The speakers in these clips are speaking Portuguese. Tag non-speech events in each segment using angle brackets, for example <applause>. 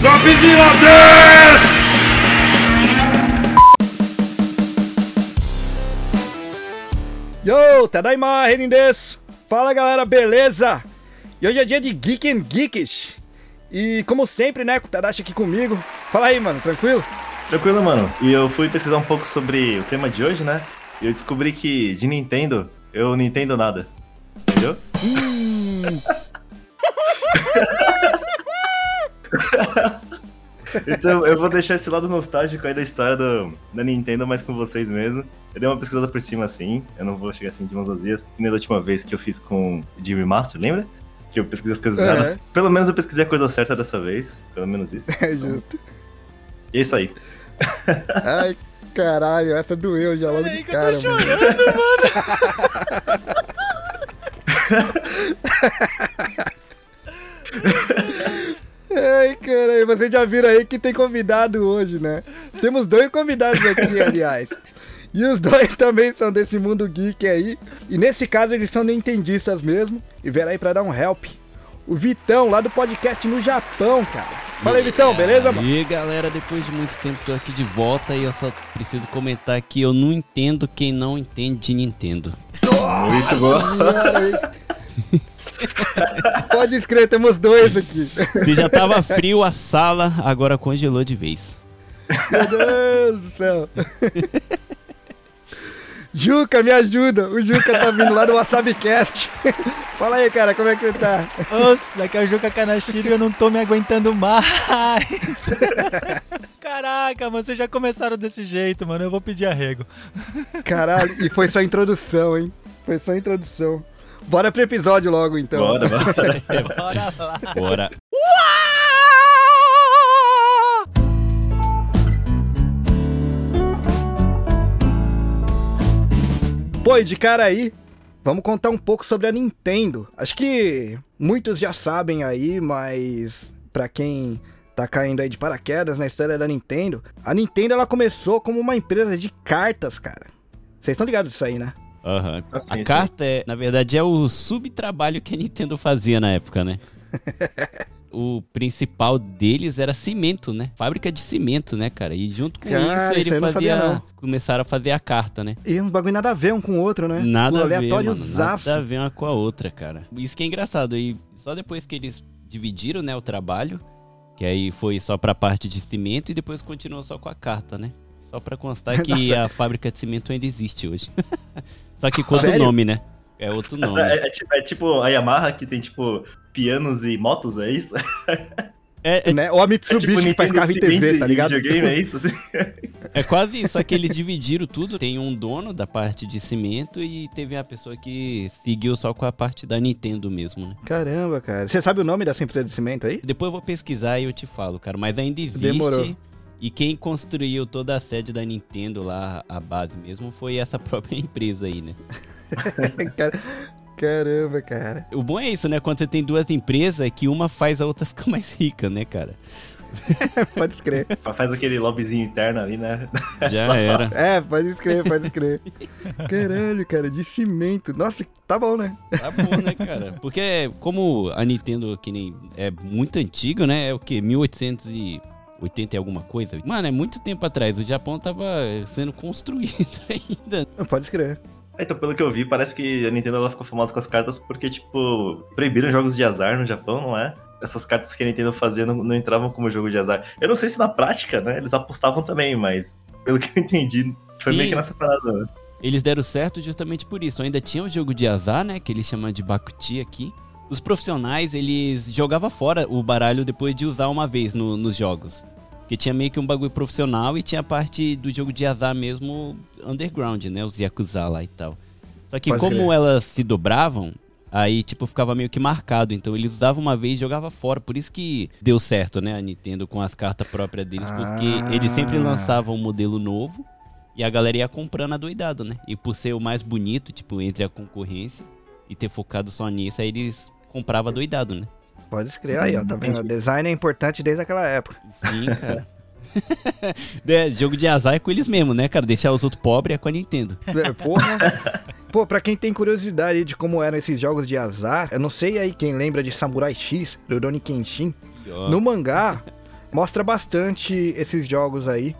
Godzilla Death! Yo, Tadaima, Renin desu. Fala galera, beleza? E hoje é dia de Geek and Geekish. E como sempre, né, com o Tadashi aqui comigo. Fala aí, mano, tranquilo? Tranquilo, mano. E eu fui pesquisar um pouco sobre o tema de hoje, né? E eu descobri que de Nintendo, eu não entendo nada. Entendeu? Hum, <laughs> <laughs> Então eu vou deixar esse lado nostálgico aí da história do, da Nintendo mais com vocês mesmo. Eu dei uma pesquisada por cima assim, eu não vou chegar assim de mãos vazias, que nem da última vez que eu fiz com o Jimmy Master, lembra? Que eu pesquisei as coisas É. erradas. Pelo menos eu pesquisei a coisa certa dessa vez, pelo menos isso. <laughs> é justo. E é isso aí. Ai, caralho, essa doeu já logo de Peraí que eu cara, tô mano. chorando, <laughs> Ai, caralho, vocês já viram aí que tem convidado hoje, né? Temos dois convidados aqui, <laughs> aliás. E os dois também são desse mundo geek aí. E nesse caso eles são nintendistas mesmo. E vieram aí pra dar um help. O Vitão, lá do podcast no Japão, cara. Fala aí, Vitão, beleza, mano? E galera, depois de muito tempo tô aqui de volta e eu só preciso comentar que eu não entendo quem não entende de Nintendo. Muito bom. <laughs> Pode escrever, temos dois aqui. Se já tava frio a sala, agora congelou de vez. Meu Deus do céu. Juca, me ajuda. O Juca tá vindo lá do WasabiCast. Fala aí, cara, como é que você tá? Nossa, aqui é o Juca Kanashiro e eu não tô me aguentando mais. Caraca, mano, vocês já começaram desse jeito, mano. Eu vou pedir arrego. Caralho, e foi só introdução, hein? Foi só introdução. Bora pro episódio logo, então. Bora, bora. Bora lá. Bora. Pô, e de cara aí, vamos contar um pouco sobre a Nintendo. Acho que muitos já sabem aí, mas pra quem tá caindo aí de paraquedas na história da Nintendo, a Nintendo ela começou como uma empresa de cartas, cara. Vocês estão ligados disso aí, né? Aham. Assim, A assim. carta, é, na verdade, é o subtrabalho que a Nintendo fazia na época, né? <laughs> o principal deles era cimento, né? Fábrica de cimento, né, cara? E junto com Cara, isso ele sabia, fazia. não. Começaram a fazer a carta, né? E uns bagulho nada a ver um com o outro, né? Nada Um a ver, aleatório mano, nada a ver uma com a outra, cara. Isso que é engraçado. E só depois que eles dividiram, né, o trabalho, que aí foi só pra parte de cimento e depois continuou só com a carta, né? Só pra constar <laughs> que a fábrica de cimento ainda existe hoje. <laughs> só que com outro Sério? nome, né? É outro nome. Essa é, é tipo- é tipo a Yamaha que tem tipo pianos e motos, é isso? É, é, Né? Ou a É Mitsubishi tipo que faz carro em TV, tá ligado? videogame, é isso? Assim? <laughs> é quase isso, só que eles dividiram tudo. Tem um dono da parte de cimento e teve a pessoa que seguiu só com a parte da Nintendo mesmo, né? Caramba, cara. Você sabe o nome dessa empresa de cimento aí? Depois eu vou pesquisar e eu te falo, cara. Mas ainda existe. Demorou. E quem construiu toda a sede da Nintendo lá, a base mesmo, foi essa <laughs> própria empresa aí, né? <laughs> Cara- Caramba, cara. O bom é isso, né? Quando você tem duas empresas, é que uma faz a outra <laughs> ficar mais rica, né, cara? Pode escrever. Faz aquele lobbyzinho interno ali, né? Já era. É, pode escrever, pode escrever. Caralho, cara, de cimento. Nossa, tá bom, né? Tá bom, né, cara? Porque como a Nintendo, que nem é muito antigo, né? É o que? 1880 e alguma coisa? Mano, é muito tempo atrás. O Japão tava sendo construído <laughs> ainda. Pode escrever. Então, pelo que eu vi, parece que a Nintendo ela ficou famosa com as cartas porque, tipo, proibiram jogos de azar no Japão, não é? Essas cartas que a Nintendo fazia não, não entravam como jogo de azar. Eu não sei se na prática, né? Eles apostavam também, mas pelo que eu entendi, foi Sim. meio que nessa parada. né? Eles deram certo justamente por isso. Ainda tinha o jogo de azar, né? Que eles chamam de Bakuti aqui. Os profissionais, eles jogavam fora o baralho depois de usar uma vez no- nos jogos. Porque tinha meio que um bagulho profissional e tinha a parte do jogo de azar mesmo underground, né? Os Yakuza lá e tal. Só que Pode como crer. elas se dobravam, aí tipo ficava meio que marcado. Então eles usavam uma vez e jogavam fora. Por isso que deu certo, né? A Nintendo com as cartas próprias deles. Porque Ah. eles sempre lançavam um modelo novo. E a galera ia comprando adoidado, né? E por ser o mais bonito, tipo, entre a concorrência e ter focado só nisso, aí eles compravam adoidado, né? Pode escrever. Aí, ó, tá vendo? Entendi. Design é importante desde aquela época. Sim, cara. <laughs> É, jogo de azar é com eles mesmo, né, cara? Deixar os outros pobres é com a Nintendo. É, Porra. <laughs> Pô, pra quem tem curiosidade de como eram esses jogos de azar, eu não sei aí quem lembra de Samurai X, Rurouni Kenshin. No mangá, mostra bastante esses jogos aí,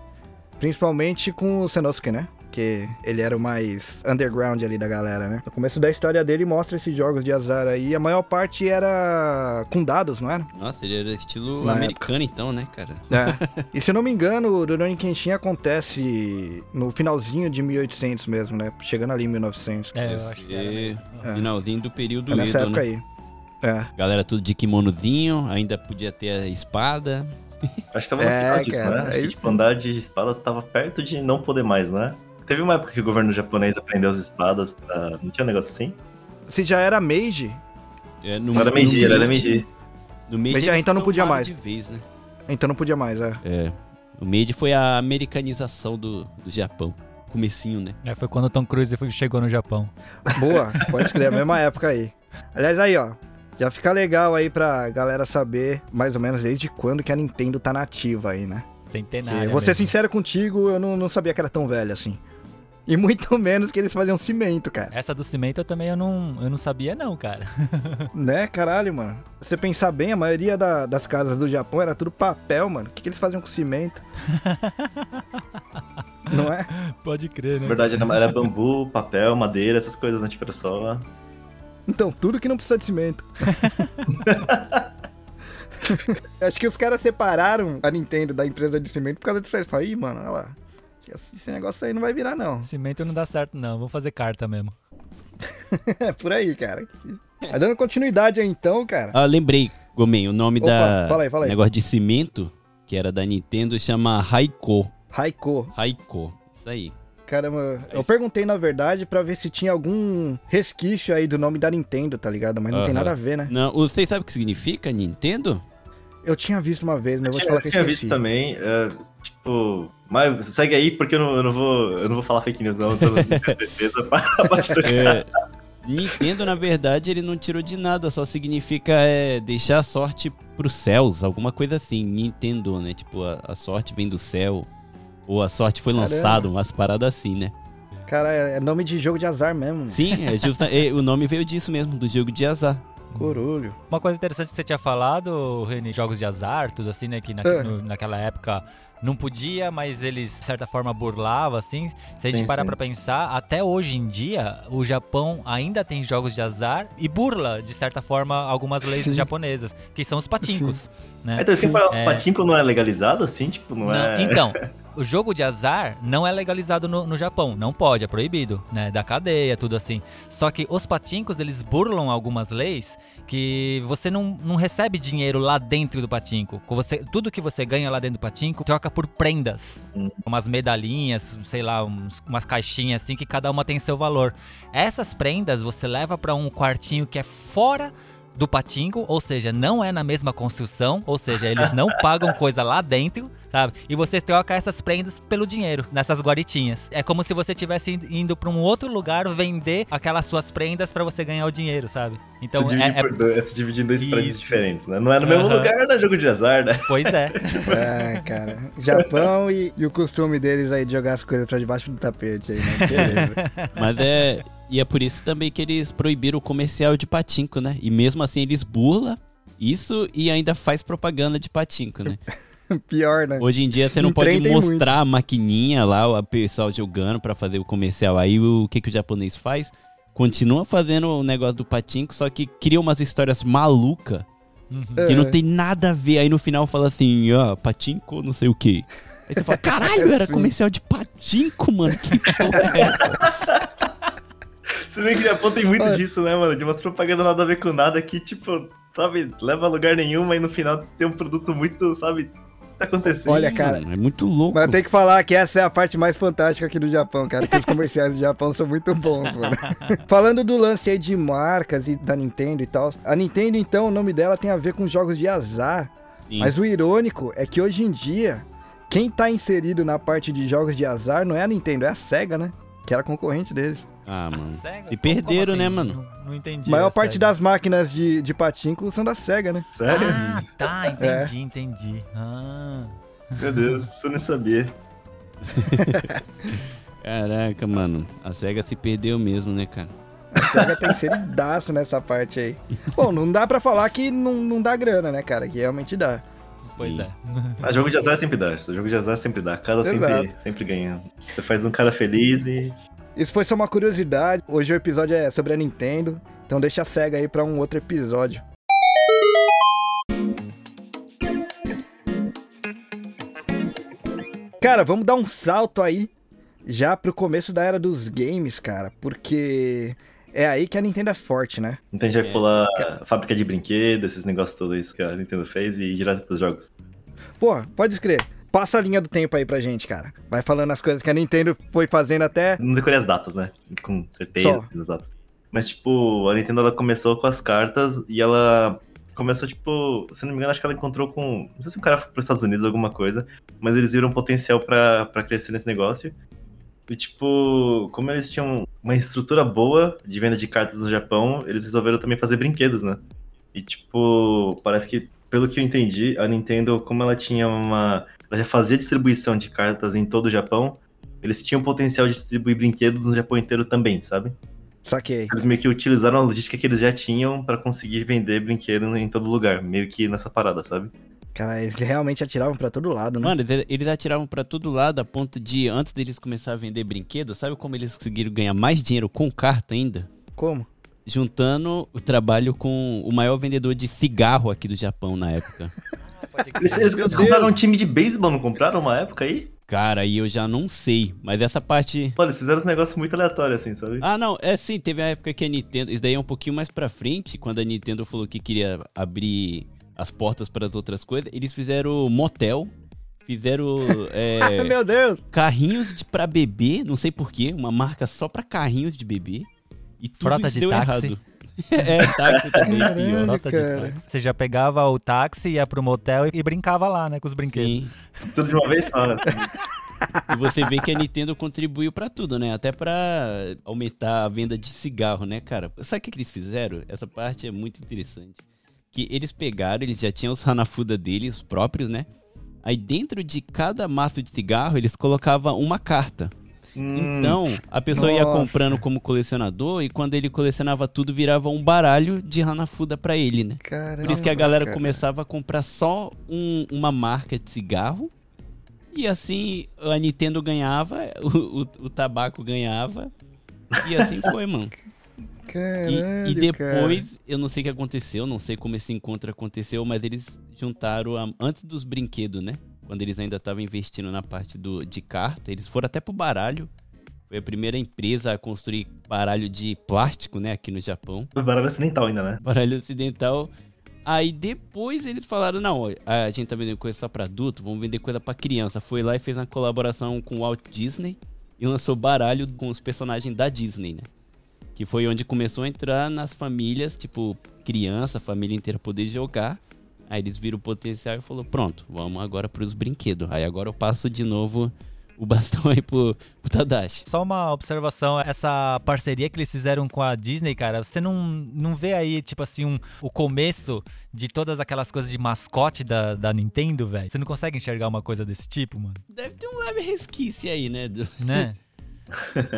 principalmente com o Sanosuke, né? Que ele era o mais underground ali da galera, né? No começo da história dele mostra esses jogos de azar aí. A maior parte era com dados, não era? Nossa, ele era estilo Na americano então, né, cara? É. <laughs> e se eu não me engano, o Rurouni Kenshin acontece no finalzinho de 1800 mesmo, né? Chegando ali em 1900. É, eu acho que era. ser É. Finalzinho do período É nessa Edo, época né? aí. É. Galera tudo de kimonozinho, ainda podia ter a espada. Acho que tava no É, final disso, cara, né? Acho é que tipo, andar de espada tava perto de não poder mais, né? Teve uma época que o governo japonês aprendeu as espadas pra... Não tinha um negócio assim? Se já era Meiji, É, no, Não era Meiji, era Meiji-. No Meiji Meiji, então não podia mais. de vez, né? então não podia mais, é. É. O Meiji foi a americanização do, do Japão. Comecinho, né? É, foi quando o Tom Cruise foi- chegou no Japão. Boa, <laughs> pode escrever, a mesma época aí. Aliás, aí, ó. Já fica legal aí pra galera saber mais ou menos desde quando que a Nintendo tá nativa aí, né? Que, Centenário. vou ser mesmo. sincero contigo, eu não, não sabia que era tão velho assim. E muito <laughs> menos que eles faziam cimento, cara. Essa do cimento eu também eu não, eu não sabia não, cara. <laughs> Né, caralho, mano. Se você pensar bem, a maioria da- das casas do Japão era tudo papel, mano. O que, que eles faziam com cimento? <laughs> não é? Pode crer, Na né? verdade, era era bambu, papel, madeira, essas coisas, né? Tipo, era só... Então, tudo que não precisa de cimento. Acho que os caras separaram a Nintendo da empresa de cimento por causa disso. Eles falaram, ih, mano, olha lá. Esse negócio aí não vai virar, não. Cimento não dá certo não, vou fazer carta mesmo. <laughs> É por aí, cara. Mas dando continuidade aí então, cara. Ah, lembrei, Gomen, o nome Opa, da fala aí, fala aí. negócio de cimento, que era da Nintendo, chama Raiko. Raiko. Raiko. Isso aí. Caramba, eu perguntei na verdade pra ver se tinha algum resquício aí do nome da Nintendo, tá ligado? Mas não tem Aham. nada a ver, né? Não, vocês sabem o que significa Nintendo? Eu tinha visto uma vez, mas eu vou te falar que eu tinha esqueci. visto também, é, tipo... Mas segue aí, porque eu não, eu não vou, eu não vou falar fake news, não. Eu tô. <laughs> É, Nintendo, na verdade, ele não tirou de nada, só significa é, deixar a sorte pros céus, alguma coisa assim. Nintendo, né? Tipo, a, a sorte vem do céu. Ou a sorte foi lançada, umas paradas assim, né? Cara, é é nome de jogo de azar mesmo. Sim, é <laughs> justa, é, o nome veio disso mesmo, do jogo de azar. Corulho. Uma coisa interessante que você tinha falado, Reni, jogos de azar, tudo assim, né? Que na- É. no- naquela época não podia, mas eles, de certa forma, burlavam, assim. Se a gente Sim, parar sim. pra pensar, até hoje em dia, o Japão ainda tem jogos de azar e burla, de certa forma, algumas leis Sim. japonesas, que são os patincos, né? Então, assim, É. o patinco não é legalizado, assim? Tipo, não, Não, é... Então, <laughs> o jogo de azar não é legalizado no, no Japão, não pode, é proibido, né? Da cadeia, tudo assim. Só que os patincos, eles burlam algumas leis que você não, não recebe dinheiro lá dentro do patinco. Você, tudo que você ganha lá dentro do patinco troca por prendas. Hum. Umas medalhinhas, sei lá, uns- umas caixinhas assim que cada uma tem seu valor. Essas prendas você leva pra um quartinho que é fora do patinco, ou seja, não é na mesma construção, ou seja, eles não <laughs> pagam coisa lá dentro, sabe? E você troca essas prendas pelo dinheiro nessas guaritinhas. É como se você estivesse indo pra um outro lugar vender aquelas suas prendas pra você ganhar o dinheiro, sabe? Então divide, é, é- por dois, você divide em dois Isso. diferentes, né? Não é no mesmo lugar, não é jogo de azar, né? pois é. <laughs> <laughs> É, cara. Japão e, e o costume deles aí de jogar as coisas pra debaixo do tapete aí, né? Beleza. Mas é. E é por isso também que eles proibiram o comercial de patinco, né? E mesmo assim eles burlam isso e ainda faz propaganda de patinco, né? <laughs> Pior, né? Hoje em dia você não pode mostrar a maquininha lá, o pessoal jogando pra fazer o comercial. Aí o que, que o japonês faz? Continua fazendo o negócio do patinco, só que cria umas histórias malucas Uhum. que É. não tem nada a ver. Aí no final fala assim, ó, patinco, não sei o quê. Aí você fala, caralho, <laughs> era Sim. comercial de patinco, mano. Que porra é essa? <laughs> Você vê que o Japão tem muito Olha. disso, né, mano? De umas propagandas nada a ver com nada que, tipo, sabe, leva a lugar nenhum, mas no final tem um produto muito, sabe, tá acontecendo? Olha, cara, é muito louco. Mas eu tenho que falar que essa é a parte mais fantástica aqui do Japão, cara. Que os comerciais do Japão são muito bons, mano. <laughs> Falando do lance aí de marcas e da Nintendo e tal. A Nintendo, então, o nome dela tem a ver com jogos de azar. Sim. Mas o irônico é que hoje em dia, quem tá inserido na parte de jogos de azar não é a Nintendo, é a SEGA, né? Que era concorrente deles. Ah, A mano. SEGA? Se perderam, assim? né, mano? Não, não entendi. A maior a parte SEGA. das máquinas de, de patinco são da SEGA, né? Sério? Ah, tá, <laughs> É. entendi, entendi. Ah. Meu Deus, você nem sabia. <laughs> Caraca, mano. A SEGA se perdeu mesmo, né, cara? A SEGA tá inseridaço nessa parte aí. Bom, não dá pra falar que não, não dá grana, né, cara? Que realmente dá. Pois Sim. é. Mas jogo de azar sempre dá. Jogo de azar sempre dá. Casa sempre, sempre ganha. Você faz um cara feliz e. Isso foi só uma curiosidade. Hoje o episódio é sobre a Nintendo. Então deixa a SEGA aí pra um outro episódio. Cara, vamos dar um salto aí já pro começo da era dos games, cara. Porque é aí que a Nintendo é forte, né? Então a gente vai É. pular a fábrica de brinquedos, esses negócios todos isso que a Nintendo fez e ir direto pros jogos. Pô, pode escrever. Passa a linha do tempo aí pra gente, cara. Vai falando as coisas que a Nintendo foi fazendo até. Não decorei as datas, né? Com certeza, Só. exato. Mas, tipo, a Nintendo ela começou com as cartas e ela começou, tipo, se não me engano, acho que ela encontrou com. Não sei se um cara foi pros Estados Unidos alguma coisa, mas eles viram potencial pra crescer nesse negócio. E, tipo, como eles tinham uma estrutura boa de venda de cartas no Japão, eles resolveram também fazer brinquedos, né? E, tipo, parece que, pelo que eu entendi, a Nintendo, como ela tinha uma. Ela já fazia distribuição de cartas em todo o Japão, eles tinham potencial de distribuir brinquedos no Japão inteiro também, sabe? Saquei. Eles meio que utilizaram a logística que eles já tinham pra conseguir vender brinquedo em todo lugar, meio que nessa parada, sabe? Cara, eles realmente atiravam pra todo lado, né? Mano, eles- atiravam pra todo lado a ponto de, antes deles começar a vender brinquedos, sabe como eles conseguiram ganhar mais dinheiro com carta ainda? Como? Juntando o trabalho com o maior vendedor de cigarro aqui do Japão na época. <laughs> Eles, eles compraram um time de beisebol, não compraram uma época aí? Cara, aí eu já não sei, mas essa parte. Olha, eles fizeram uns negócios muito aleatórios, assim, sabe? Ah, não, é sim, teve a época que a Nintendo. Isso daí é um pouquinho mais pra frente, quando a Nintendo falou que queria abrir as portas para as outras coisas. Eles fizeram motel, fizeram <laughs> é, Meu Deus! carrinhos de, pra bebê, não sei porquê, uma marca só pra carrinhos de bebê. E tudo Frota isso de deu táxi. errado. É, <laughs> táxi também, Caralho. pior. Nota de cara. táxi. Você já pegava o táxi, ia pro motel e brincava lá, né, com os brinquedos. Sim. <laughs> Tudo de uma vez só, assim. E você vê que a Nintendo contribuiu pra tudo, né? Até pra aumentar a venda de cigarro, né, cara? Sabe o que, que eles fizeram? Essa parte é muito interessante. Que eles pegaram, eles já tinham os Hanafuda deles, os próprios, né? Aí dentro de cada maço de cigarro, eles colocavam uma carta. Hum, Então, a pessoa ia Nossa. comprando como colecionador e quando ele colecionava tudo, virava um baralho de Hanafuda pra ele, né? Caramba, Por isso que a galera cara. começava a comprar só um- uma marca de cigarro. E assim a Nintendo ganhava, o, o- o tabaco ganhava. E assim <laughs> foi, mano. E, Caralho, e depois, cara. eu não sei o que aconteceu, não sei como esse encontro aconteceu, mas eles juntaram a- antes dos brinquedos, né? Quando eles ainda estavam investindo na parte do, de carta, eles foram até pro baralho. Foi a primeira empresa a construir baralho de plástico, né, aqui no Japão baralho ocidental ainda, né? baralho ocidental. Aí depois eles falaram, não, a gente tá vendendo coisa só pra adulto, vamos vender coisa pra criança. Foi lá e fez uma colaboração com o Walt Disney e lançou baralho com os personagens da Disney, né? Que foi onde começou a entrar nas famílias, tipo, criança, família inteira poder jogar. Aí eles viram o potencial e falou, pronto, vamos agora pros brinquedos. Aí agora eu passo de novo o <laughs> bastão aí pro, pro Tadashi. Só uma observação, essa parceria que eles fizeram com a Disney, cara, você não, não vê aí, tipo assim, um, o começo de todas aquelas coisas de mascote da, da Nintendo, velho? Você não consegue enxergar uma coisa desse tipo, mano? Deve ter um leve resquício aí, né? do- Né? <laughs>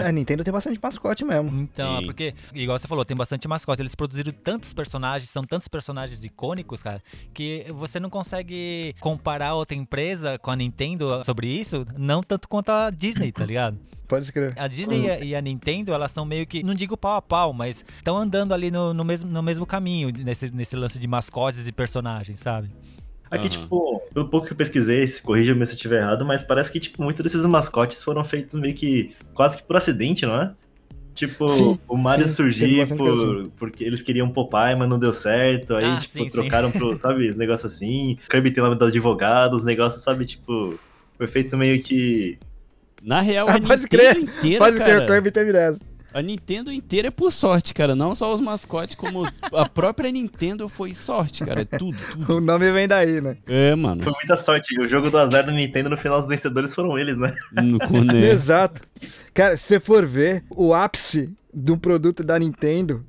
A Nintendo tem bastante mascote mesmo. Então, é Sim. porque, igual você falou, tem bastante mascote. Eles produziram tantos personagens, são tantos personagens icônicos, cara, que você não consegue comparar outra empresa com a Nintendo sobre isso, não tanto quanto a Disney, tá ligado? <laughs> Pode escrever. A Disney e a- e a Nintendo, elas são meio que, não digo pau a pau, mas estão andando ali no, no mesmo, no mesmo caminho, nesse, nesse lance de mascotes e personagens, sabe? Aqui, Aham. tipo, pelo pouco que eu pesquisei, se corrija-me se eu estiver errado, mas parece que, tipo, muitos desses mascotes foram feitos meio que quase que por acidente, não é? Tipo, Sim, o Mario sim, por, porque eles queriam Popeye, mas não deu certo. Aí, Ah, tipo, sim, sim. trocaram pro, <laughs> sabe, os negócios assim. Kirby tem nome do advogado, os negócios, sabe, tipo, foi feito meio que. Na real, Ah, a <laughs> pode crer, inteira, Pode cara... escrever, o Kirby teve dessa. A Nintendo inteira é por sorte, cara. Não só os mascotes, como <laughs> a própria Nintendo foi sorte, cara. É tudo, tudo. O nome vem daí, né? É, mano. Foi muita sorte. O jogo do azar da Nintendo, no final, os vencedores foram eles, né? No, né? <laughs> Exato. Cara, se você for ver, o ápice de um produto da Nintendo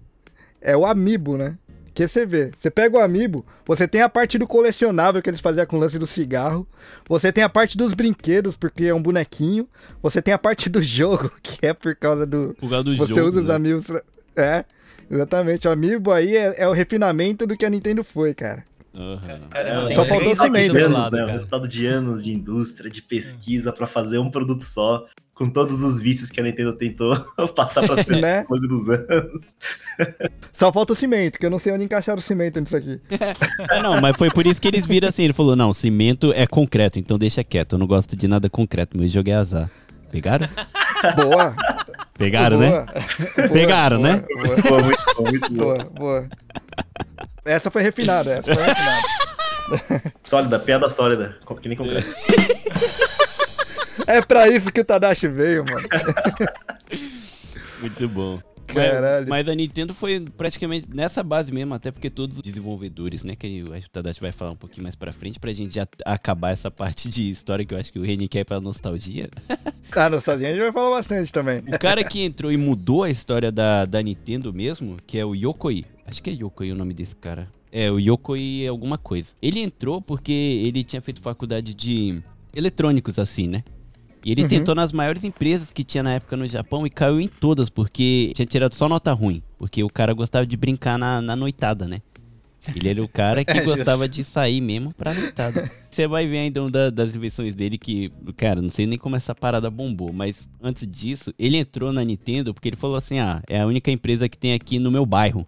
é o Amiibo, né? Que você vê, você pega o Amiibo, você tem a parte do colecionável que eles faziam com o lance do cigarro, você tem a parte dos brinquedos, porque é um bonequinho, você tem a parte do jogo, <laughs> que é por causa do... Por causa do você jogo. usa os né? Amiibos pra... É, exatamente. O Amiibo aí é, é o refinamento do que a Nintendo foi, cara. Aham. Caramba, Só é faltou bem cimento, anos, né? O cara. resultado de anos de indústria, de pesquisa pra fazer um produto só, com todos os vícios que a Nintendo tentou <laughs> passar pras pessoas Né? ao longo dos anos. Só falta o cimento, que eu não sei onde encaixar o cimento nisso aqui. <laughs> É, não, mas foi por isso que eles viram assim. Ele falou: não, cimento é concreto, então deixa quieto. Eu não gosto de nada concreto. Meu jogo é azar. Pegaram? <laughs> Boa. Pegaram, boa. né? Boa, Pegaram, boa, né? Boa, muito bom, muito boa, boa. Essa foi refinada, essa foi refinada. Sólida, piada sólida, que nem concreto. É pra isso que o Tadashi veio, mano. <laughs> Muito bom. Caralho. Mas, mas a Nintendo foi praticamente nessa base mesmo, até porque todos os desenvolvedores, né, que eu acho que o Tadashi vai falar um pouquinho mais pra frente, pra gente já acabar essa parte de história que eu acho que o Reni quer pra nostalgia. <laughs> Ah, nostalgia a gente vai falar bastante também. O cara que entrou e mudou a história da, da Nintendo mesmo, que é o Yokoi. Acho que é Yokoi o nome desse cara. É, o Yokoi é alguma coisa. Ele entrou porque ele tinha feito faculdade de eletrônicos, assim, né? E ele Uhum. tentou nas maiores empresas que tinha na época no Japão e caiu em todas, porque tinha tirado só nota ruim. Porque o cara gostava de brincar na, na noitada, né? Ele era o cara <laughs> que É, gostava de sair mesmo pra noitada. Você vai ver ainda um da- das invenções dele que, cara, não sei nem como essa parada bombou, mas antes disso, ele entrou na Nintendo porque ele falou assim: ah, é a única empresa que tem aqui no meu bairro.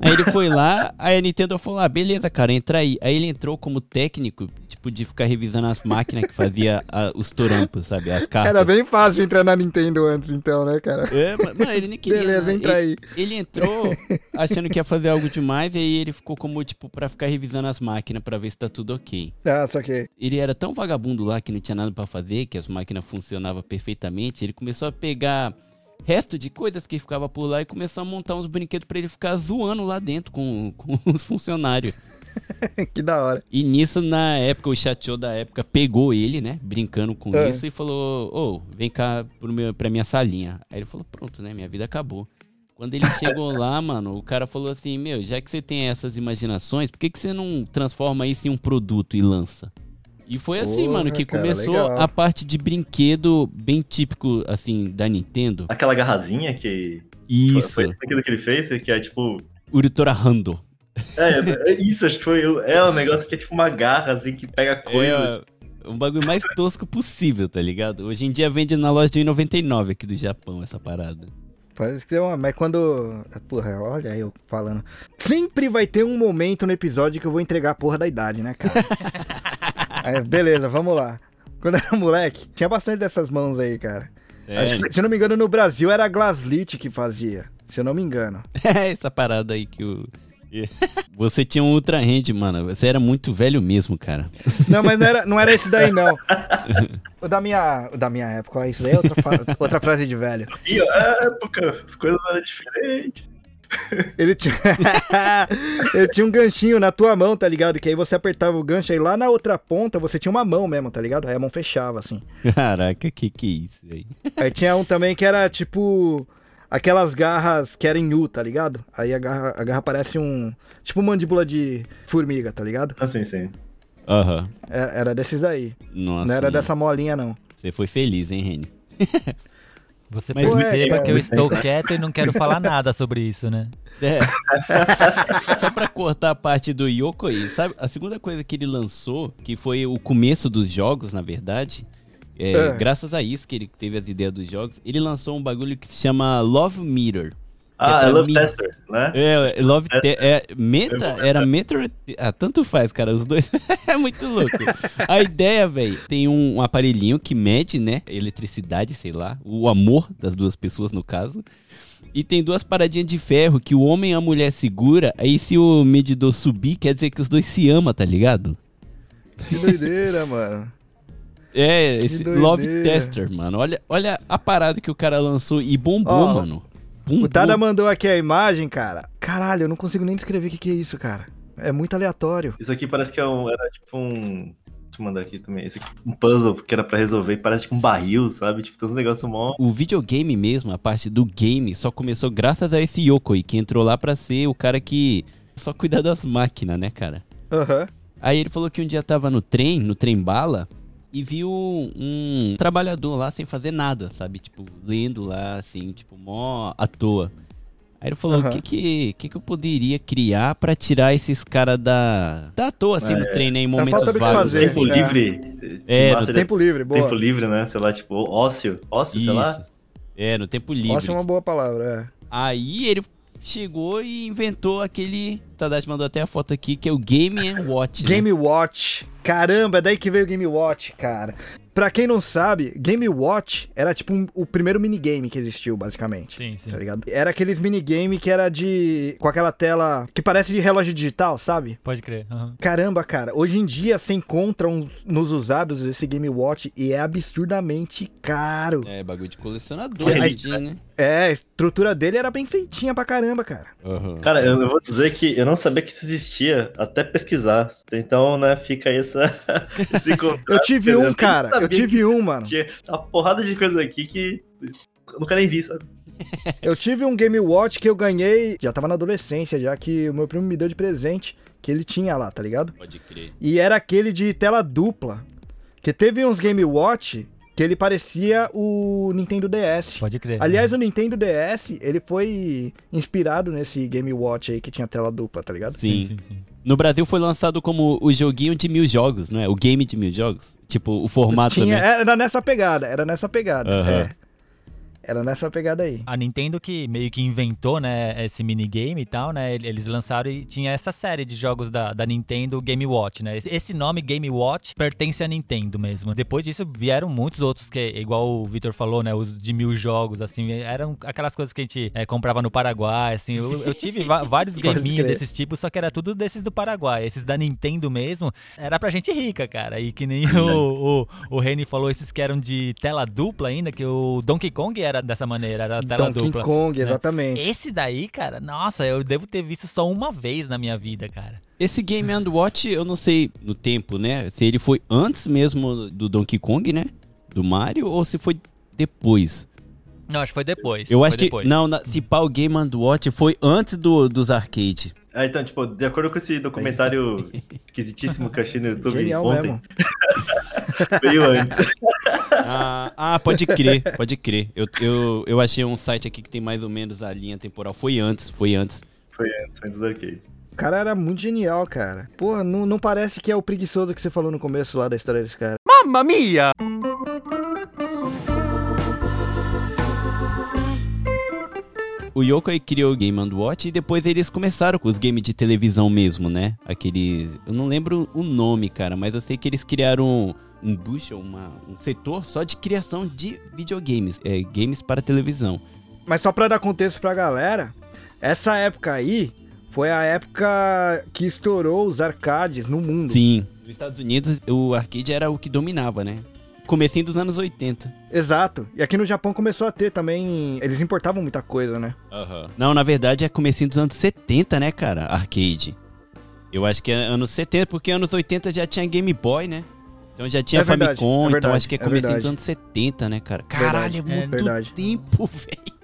Aí ele foi lá, aí a Nintendo falou: ah, beleza, cara, entra aí. Aí ele entrou como técnico, tipo, de ficar revisando as máquinas que fazia ah, os torompos, sabe? As cartas. Era bem fácil entrar na Nintendo antes, então, né, cara? É, mas, mano, ele nem queria. Beleza, né? entra ele, aí. ele entrou achando que ia fazer algo demais, e aí ele ficou como, tipo, pra ficar revisando as máquinas pra ver se tá tudo ok. Ah, só que. Ele era tão vagabundo lá que não tinha nada pra fazer, que as máquinas funcionavam perfeitamente. Ele começou a pegar resto de coisas que ficava por lá e começou a montar uns brinquedos pra ele ficar zoando lá dentro com, com <laughs> os funcionários. <laughs> que da hora. E nisso, na época, o chateau da época pegou ele, né? Brincando com É. isso e falou: Ô, vem cá pro meu, pra minha salinha. Aí ele falou: Pronto, né? Minha vida acabou. Quando ele chegou lá, <laughs> mano, o cara falou assim: Meu, já que você tem essas imaginações, por que, que você não transforma isso em um produto e lança? E foi assim, Porra, mano, que cara, começou legal. a parte de brinquedo bem típico, assim, da Nintendo. Aquela garrazinha que. Isso, Foi aquilo que ele fez, que é tipo. Uritora Rando. É, é isso, acho que foi. o- É um negócio que é tipo uma garra, assim, que pega coisa. É um bagulho mais tosco possível, tá ligado? Hoje em dia vende na loja de 1,99 aqui do Japão, essa parada. Parece que é uma. Mas quando. Porra, olha eu falando. Sempre vai ter um momento no episódio que eu vou entregar a porra da idade, né, cara? <laughs> Aí, beleza, vamos lá. Quando eu era moleque, tinha bastante dessas mãos aí, cara. Acho que, se eu não me engano, no Brasil era a Glaslit que fazia. Se eu não me engano. <laughs> É essa parada aí que o. <laughs> Você tinha um Ultra Hand, mano. Você era muito velho mesmo, cara. Não, mas não era, não era esse daí, não. <laughs> O da minha, o da minha época, ó, isso daí é outra, outra frase de velho. E a época, as coisas eram diferentes. Ele tinha... <laughs> ele tinha um ganchinho na tua mão, tá ligado? Que aí você apertava o gancho, aí lá na outra ponta você tinha uma mão mesmo, tá ligado? Aí a mão fechava, assim. Caraca, que que é isso aí? Aí tinha um também que era tipo. Aquelas garras que eram em U, tá ligado? Aí a garra, a garra parece um. Tipo mandíbula de formiga, tá ligado? Assim, sim. Aham. Era, era desses aí. Nossa. não era mano. dessa molinha, não. Você foi feliz, hein, Reni? <laughs> Você Mas- perceba Ué, que eu é, estou quieto e não quero falar nada sobre isso, né? É. <laughs> Só pra cortar a parte do Yokoi, sabe? A segunda coisa que ele lançou, que foi o começo dos jogos, na verdade, é, É. graças a isso que ele teve as ideias dos jogos, ele lançou um bagulho que se chama Love Meter. Ah, pra é Love mim- Tester, né? É, Love Te- é, Meta vou era Metro. Ah, tanto faz, cara. Os dois. <laughs> é muito louco. A ideia, velho, tem um, um aparelhinho que mede, né? Eletricidade, sei lá. O amor das duas pessoas, no caso. E tem duas paradinhas de ferro que o homem e a mulher segura. Aí se o medidor subir, quer dizer que os dois se amam, tá ligado? Que doideira, mano. É, esse. Love Tester, mano. Olha, olha a parada que o cara lançou e bombou, Ó, mano. O Tada mandou aqui a imagem, cara. Caralho, eu não consigo nem descrever o que, que é isso, cara. É muito aleatório. Isso aqui parece que é um, era tipo um. Deixa eu mandar aqui também. Esse aqui, um puzzle que era pra resolver. Parece tipo um barril, sabe? Tipo, tem uns negócios mó. O videogame mesmo, a parte do game, só começou graças a esse Yokoi, que entrou lá pra ser o cara que só cuida das máquinas, né, cara? Aham. Aí ele falou que um dia tava no trem, no trem bala, e viu um trabalhador lá sem fazer nada, sabe? Tipo, lendo lá, assim, tipo, mó à toa. Aí ele falou, o que, que, que que eu poderia criar pra tirar esses caras da... Da toa, assim, no treino, né, em momentos falta do que vagos. fazer. Tempo É. livre. É, Massa, no Tempo livre, boa. Tempo livre, né? Sei lá, tipo, ócio. Ócio, sei lá. Isso. É, no tempo livre. Ócio é uma boa palavra, é. Aí ele chegou e inventou aquele... Tadashi mandou até a foto aqui, que é o Game Watch. né? Game Watch. Caramba, é daí que veio o Game Watch, cara. Pra quem não sabe, Game Watch era tipo um- o primeiro minigame que existiu, basicamente. Sim, sim. Tá ligado? Era aqueles minigame que era de. com aquela tela que parece de relógio digital, sabe? Pode crer. aham. Caramba, cara. Hoje em dia você encontra nos usados esse Game Watch e é absurdamente caro. É, bagulho de colecionador, Que hoje em isso, dia, né? É, a estrutura dele era bem feitinha pra caramba, cara. Aham. Cara, eu, eu vou dizer que eu não sabia que isso existia até pesquisar. Então, né, fica aí essa, <laughs> esse. Eu tive Eu um, cara. sabia Eu tive um, mano. Tinha uma porrada de coisa aqui que eu nunca nem vi, sabe? <laughs> Eu tive um Game Watch que eu ganhei. Já tava na adolescência, já que o meu primo me deu de presente. Que ele tinha lá, tá ligado? Pode crer. E era aquele de tela dupla. Que teve uns Game Watch que ele parecia o Nintendo DS. Pode crer. Aliás, o Nintendo DS, ele foi inspirado nesse Game Watch aí que tinha tela dupla, tá ligado? Sim. sim, sim. No Brasil foi lançado como o joguinho de mil jogos, não é? O game de mil jogos. Tipo, o formato Tinha, também. era nessa pegada, era nessa pegada. Aham. É. Era nessa pegada aí. A Nintendo que meio que inventou, né, esse minigame e tal, né, ele- eles lançaram e tinha essa série de jogos da, da Nintendo Game Watch, né, esse nome Game Watch pertence à Nintendo mesmo. Depois disso vieram muitos outros que, igual o Victor falou, né, os de mil jogos, assim, eram aquelas coisas que a gente eh, comprava no Paraguai, assim, eu, eu tive <laughs> vários gaminhos desses tipos, só que era tudo desses do Paraguai, esses da Nintendo mesmo, era pra gente rica, cara, e que nem o, o, o Reni falou, esses que eram de tela dupla ainda, que o Donkey Kong era dessa maneira, era tela Donkey dupla. Kong, né? exatamente. Esse daí, cara, nossa, eu devo ter visto só uma vez na minha vida, cara. Esse Game and Watch, eu não sei no tempo, né? Se ele foi antes mesmo do Donkey Kong, né? Do Mario, ou se foi depois. Não, acho que foi depois. Eu foi acho que. depois. Não, na, se pá, o Game and Watch foi antes do, dos arcade. Ah, então, tipo, de acordo com esse documentário <laughs> esquisitíssimo que eu achei no YouTube Genial ontem, mesmo. <laughs> veio antes. <laughs> Ah, ah, pode crer, pode crer. Eu, eu, eu achei um site aqui que tem mais ou menos a linha temporal. Foi antes, foi antes. Foi antes, foi dos arcades. O cara era muito genial, cara. Pô, não, não parece que é o preguiçoso que você falou no começo lá da história desse cara. O Yoko aí criou o Game and Watch e depois eles começaram com os games de televisão mesmo, né? Aquele. Eu não lembro o nome, cara, mas eu sei que eles criaram um bushel, uma, um setor só de criação de videogames, é, games para televisão. Mas só pra dar contexto pra galera, essa época aí foi a época que estourou os arcades no mundo. Sim. Nos Estados Unidos, o arcade era o que dominava, né? Comecinho dos anos 80. Exato. E aqui no Japão começou a ter também. Eles importavam muita coisa, né? Não, na verdade é comecinho dos anos 70, né, cara? Arcade. Eu acho que é anos 70, porque anos 80 já tinha Game Boy, né? Então já tinha É verdade, Famicom, é então verdade, acho que é é verdade. dos anos 70, né, cara? Caralho, Verdade, é é muito verdade. tempo, <laughs> velho.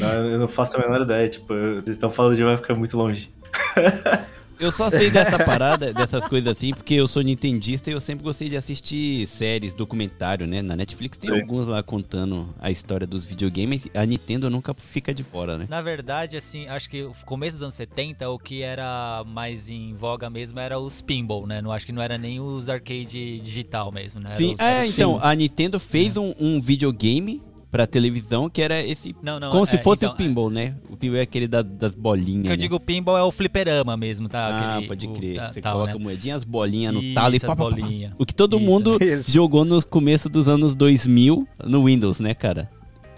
Não, eu não faço a menor ideia, tipo, eu- vocês estão falando de vai ficar muito longe. <laughs> Eu só sei dessa parada, dessas coisas assim, porque eu sou nintendista e eu sempre gostei de assistir séries, documentário, né? Na Netflix tem Sim. alguns lá contando a história dos videogames. A Nintendo nunca fica de fora, né? Na verdade, assim, acho que o começo dos anos 70, o que era mais em voga mesmo era os pinball, né? Não acho que não era nem os arcade digital mesmo, né? Era Sim, os- era é, os- então, a Nintendo fez um, um videogame pra televisão que era esse. Não, não, como é, se fosse então, o pinball, né? O pinball é aquele da- das bolinhas. O que eu né? digo pinball é o fliperama mesmo, tá? Ah, Aquele- pode o- crer. tá- Você tal, coloca né? moedinha, as bolinhas no Isso, talo e pá, pá, pá. O que todo Isso. mundo Isso. jogou no começo dos anos 2000 no Windows, né, cara?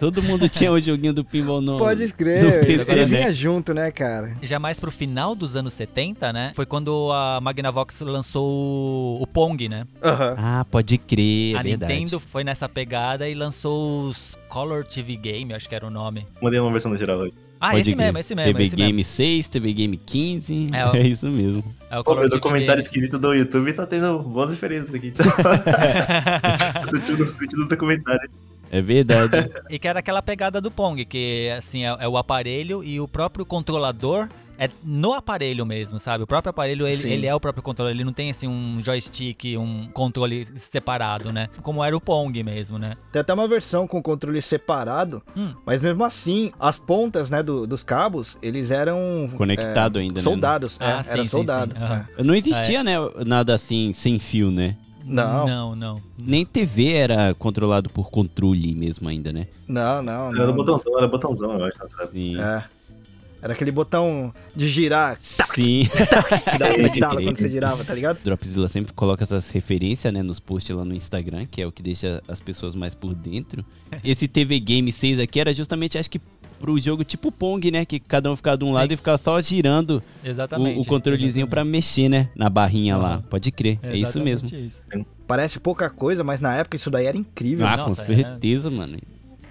Todo mundo tinha o <laughs> joguinho do pinball no. Pode no crer. PC, Ele né? vinha junto, né, cara? Já mais pro final dos anos 70, né? Foi quando a Magnavox lançou o, Pong, né? Aham. Ah, pode crer, é a verdade. Nintendo foi nessa pegada e lançou os Color TV Game, acho que era o nome. Mandei uma versão no geral hoje. Ah, Pode esse mesmo, esse mesmo, TV esse Game mesmo. 6, TV Game 15. É, <laughs> É, o- isso mesmo. É o Pô, meu documentário esquisito do YouTube tá tendo boas referências aqui. Tirando os vídeos do documentário. É verdade. <laughs> E que era aquela pegada do Pong, que assim, é, é o aparelho e o próprio controlador é no aparelho mesmo, sabe? O próprio aparelho, ele, ele é o próprio controle. Ele não tem, assim, um joystick, um controle separado, né? Como era o Pong mesmo, né? Tem até uma versão com controle separado, Hum. mas mesmo assim, as pontas, né, do- dos cabos, eles eram Conectado é, ainda, né? soldados. Ah, é, sim, era sim, soldado. sim. Aham. é. Não existia, né, nada assim, sem fio, né? Não, Não, não. Nem TV era controlado por controle mesmo ainda, né? não, não, Era não. botãozão, era botãozão, eu acho, sabe? Sim. É. Era aquele botão de girar Sim. que dava crer. <laughs> quando você girava, tá ligado? Dropzilla sempre coloca essas referências, né, nos posts lá no Instagram, que é o que deixa as pessoas mais por dentro. Esse TV Game 6 aqui era justamente, acho que, pro jogo tipo Pong, né, que cada um ficava de um lado Sim. e ficava só girando Exatamente. o, o controlezinho pra mexer, né, na barrinha lá. Aham. Pode crer, é isso mesmo. Isso. Parece pouca coisa, mas na época isso daí era incrível. Ah, Nossa, com é. certeza, mano.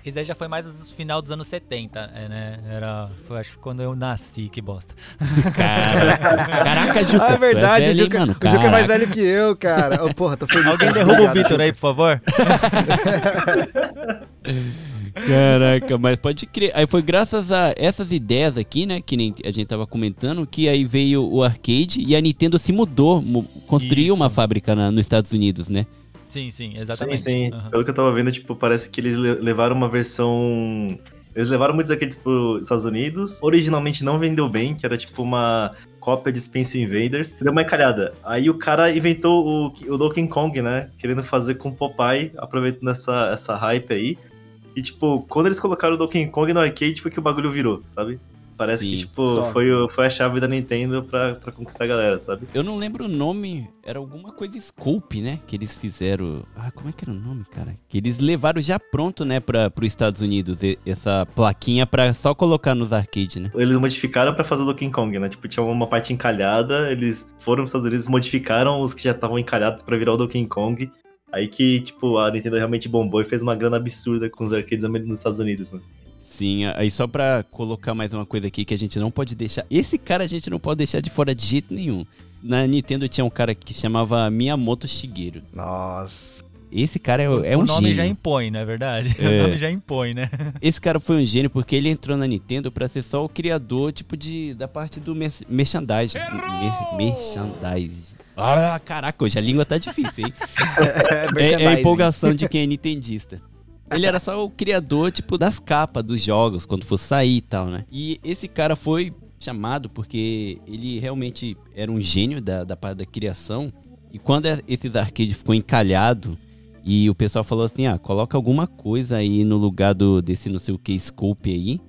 Isso aí já foi mais no final dos anos 70, é, né? Era, foi acho que quando eu nasci, que bosta. <laughs> Cara, caraca, Juca. Ah, é tu verdade, velho, hein, Juca, mano? o Juca é mais velho que eu, cara. Ô, porra, tô feliz. Alguém derruba o Vitor aí, por favor? <laughs> Caraca, mas pode crer. Aí foi graças a essas ideias aqui, né, que nem a gente tava comentando, que aí veio o arcade e a Nintendo se mudou, mu- construiu Isso. uma fábrica na- nos Estados Unidos, né? Sim, sim, Sim, exatamente. sim. Aham. Pelo que eu tava vendo, tipo, parece que eles le- levaram uma versão. Eles levaram muitos arcades pros Estados Unidos. Originalmente não vendeu bem, que era tipo uma cópia de Space Invaders. Deu uma encalhada. Aí o cara inventou o, o Donkey Kong, né? Querendo fazer com Popeye, aproveitando essa, essa hype aí. E, tipo, quando eles colocaram o Donkey Kong no arcade, foi que o bagulho virou, sabe? Parece Sim. que, tipo, Só. foi, o- foi a chave da Nintendo pra, pra conquistar a galera, sabe? Eu não lembro o nome, era alguma coisa Scope, né? Que eles fizeram. Ah, como é que era o nome, cara? Que eles levaram já pronto, né, para os Estados Unidos, essa plaquinha pra só colocar nos arcades, né? Eles modificaram pra fazer o Donkey Kong, né? Tipo, tinha uma parte encalhada, eles foram pros Estados Unidos, modificaram os que já estavam encalhados pra virar o Donkey Kong. Aí que, tipo, a Nintendo realmente bombou e fez uma grana absurda com os arcades nos Estados Unidos, né? Sim, aí só pra colocar mais uma coisa aqui que a gente não pode deixar. Esse cara a gente não pode deixar de fora de jeito nenhum. Na Nintendo tinha um cara que chamava Miyamoto Shigeru. Nossa. Esse cara é, é o um nome gênio. já impõe, não é verdade? É. <laughs> O nome já impõe, né? Esse cara foi um gênio porque ele entrou na Nintendo pra ser só o criador, tipo, de, da parte do mer merchandising. Mer merchandising. Ah, caraca, hoje a língua tá difícil, hein? <laughs> É, É, é a empolgação de quem é nintendista. Ele era só o criador, tipo, das capas dos jogos, quando fosse sair e tal, né? E esse cara foi chamado porque ele realmente era um gênio da, da parte da criação. E quando é- esses arcades ficou encalhado, e o pessoal falou assim, ah, coloca alguma coisa aí no lugar do, desse não sei o que scope aí,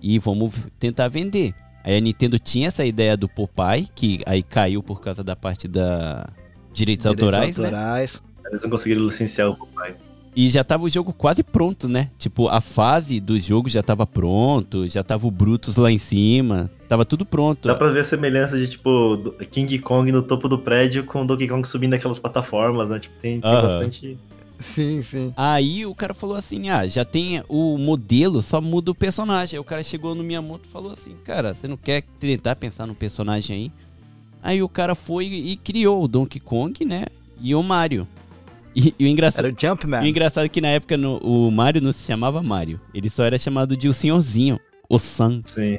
e vamos tentar vender. Aí a Nintendo tinha essa ideia do Popeye, que aí caiu por causa da parte da direitos, Direitos autorais, né? autorais. Eles não conseguiram licenciar o Popeye. E já tava o jogo quase pronto, né? Tipo, a fase do jogo já tava pronto, já tava o Brutus lá em cima, tava tudo pronto. Dá pra ver a semelhança de, tipo, do- King Kong no topo do prédio com o Donkey Kong subindo aquelas plataformas, né? Tipo, tem, tem Aham. bastante... Sim, sim. Aí o cara falou assim: ah, já tem o modelo, só muda o personagem. Aí o cara chegou no Miyamoto e falou assim: cara, você não quer tentar pensar no personagem aí? Aí o cara foi e criou o Donkey Kong, né? E o Mario. E, e o engraçado. Era o Jumpman. E o engraçado é que na época no- o Mario não se chamava Mario. Ele só era chamado de o senhorzinho, o San. Sim.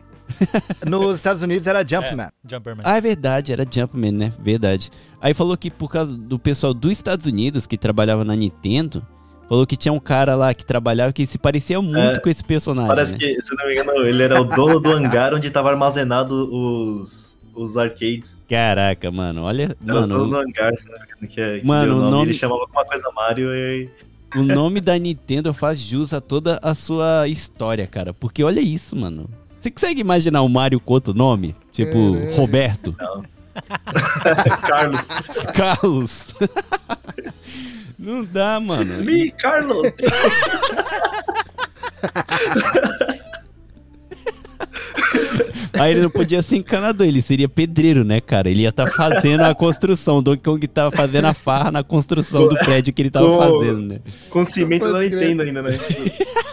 Nos Estados Unidos era Jumpman. Jumperman. Ah, é verdade, era Jumpman, né? Verdade. Aí falou que por causa do pessoal dos Estados Unidos que trabalhava na Nintendo, falou que tinha um cara lá que trabalhava que se parecia muito É, com esse personagem. Parece né? que, se não me engano, ele era o dono do hangar onde tava armazenado os, os arcades. Caraca, mano, olha. Era o dono do Mano, hangar, se não me engano, que, é, que Mano, deu o nome- Ele chamava alguma coisa Mario e... o nome da Nintendo faz jus a toda a sua história, cara. Porque olha isso, mano. Você consegue imaginar o Mario com outro nome? Tipo, Caralho. Roberto, <laughs> Carlos. Carlos. Não dá, mano. It's me, Carlos. Aí ele não podia ser encanador, ele seria pedreiro, né, cara? Ele ia estar fazendo a construção. O Donkey Kong tava fazendo a farra na construção do prédio que ele tava Pô. fazendo, né? Com cimento da. Nintendo ainda, né? <laughs>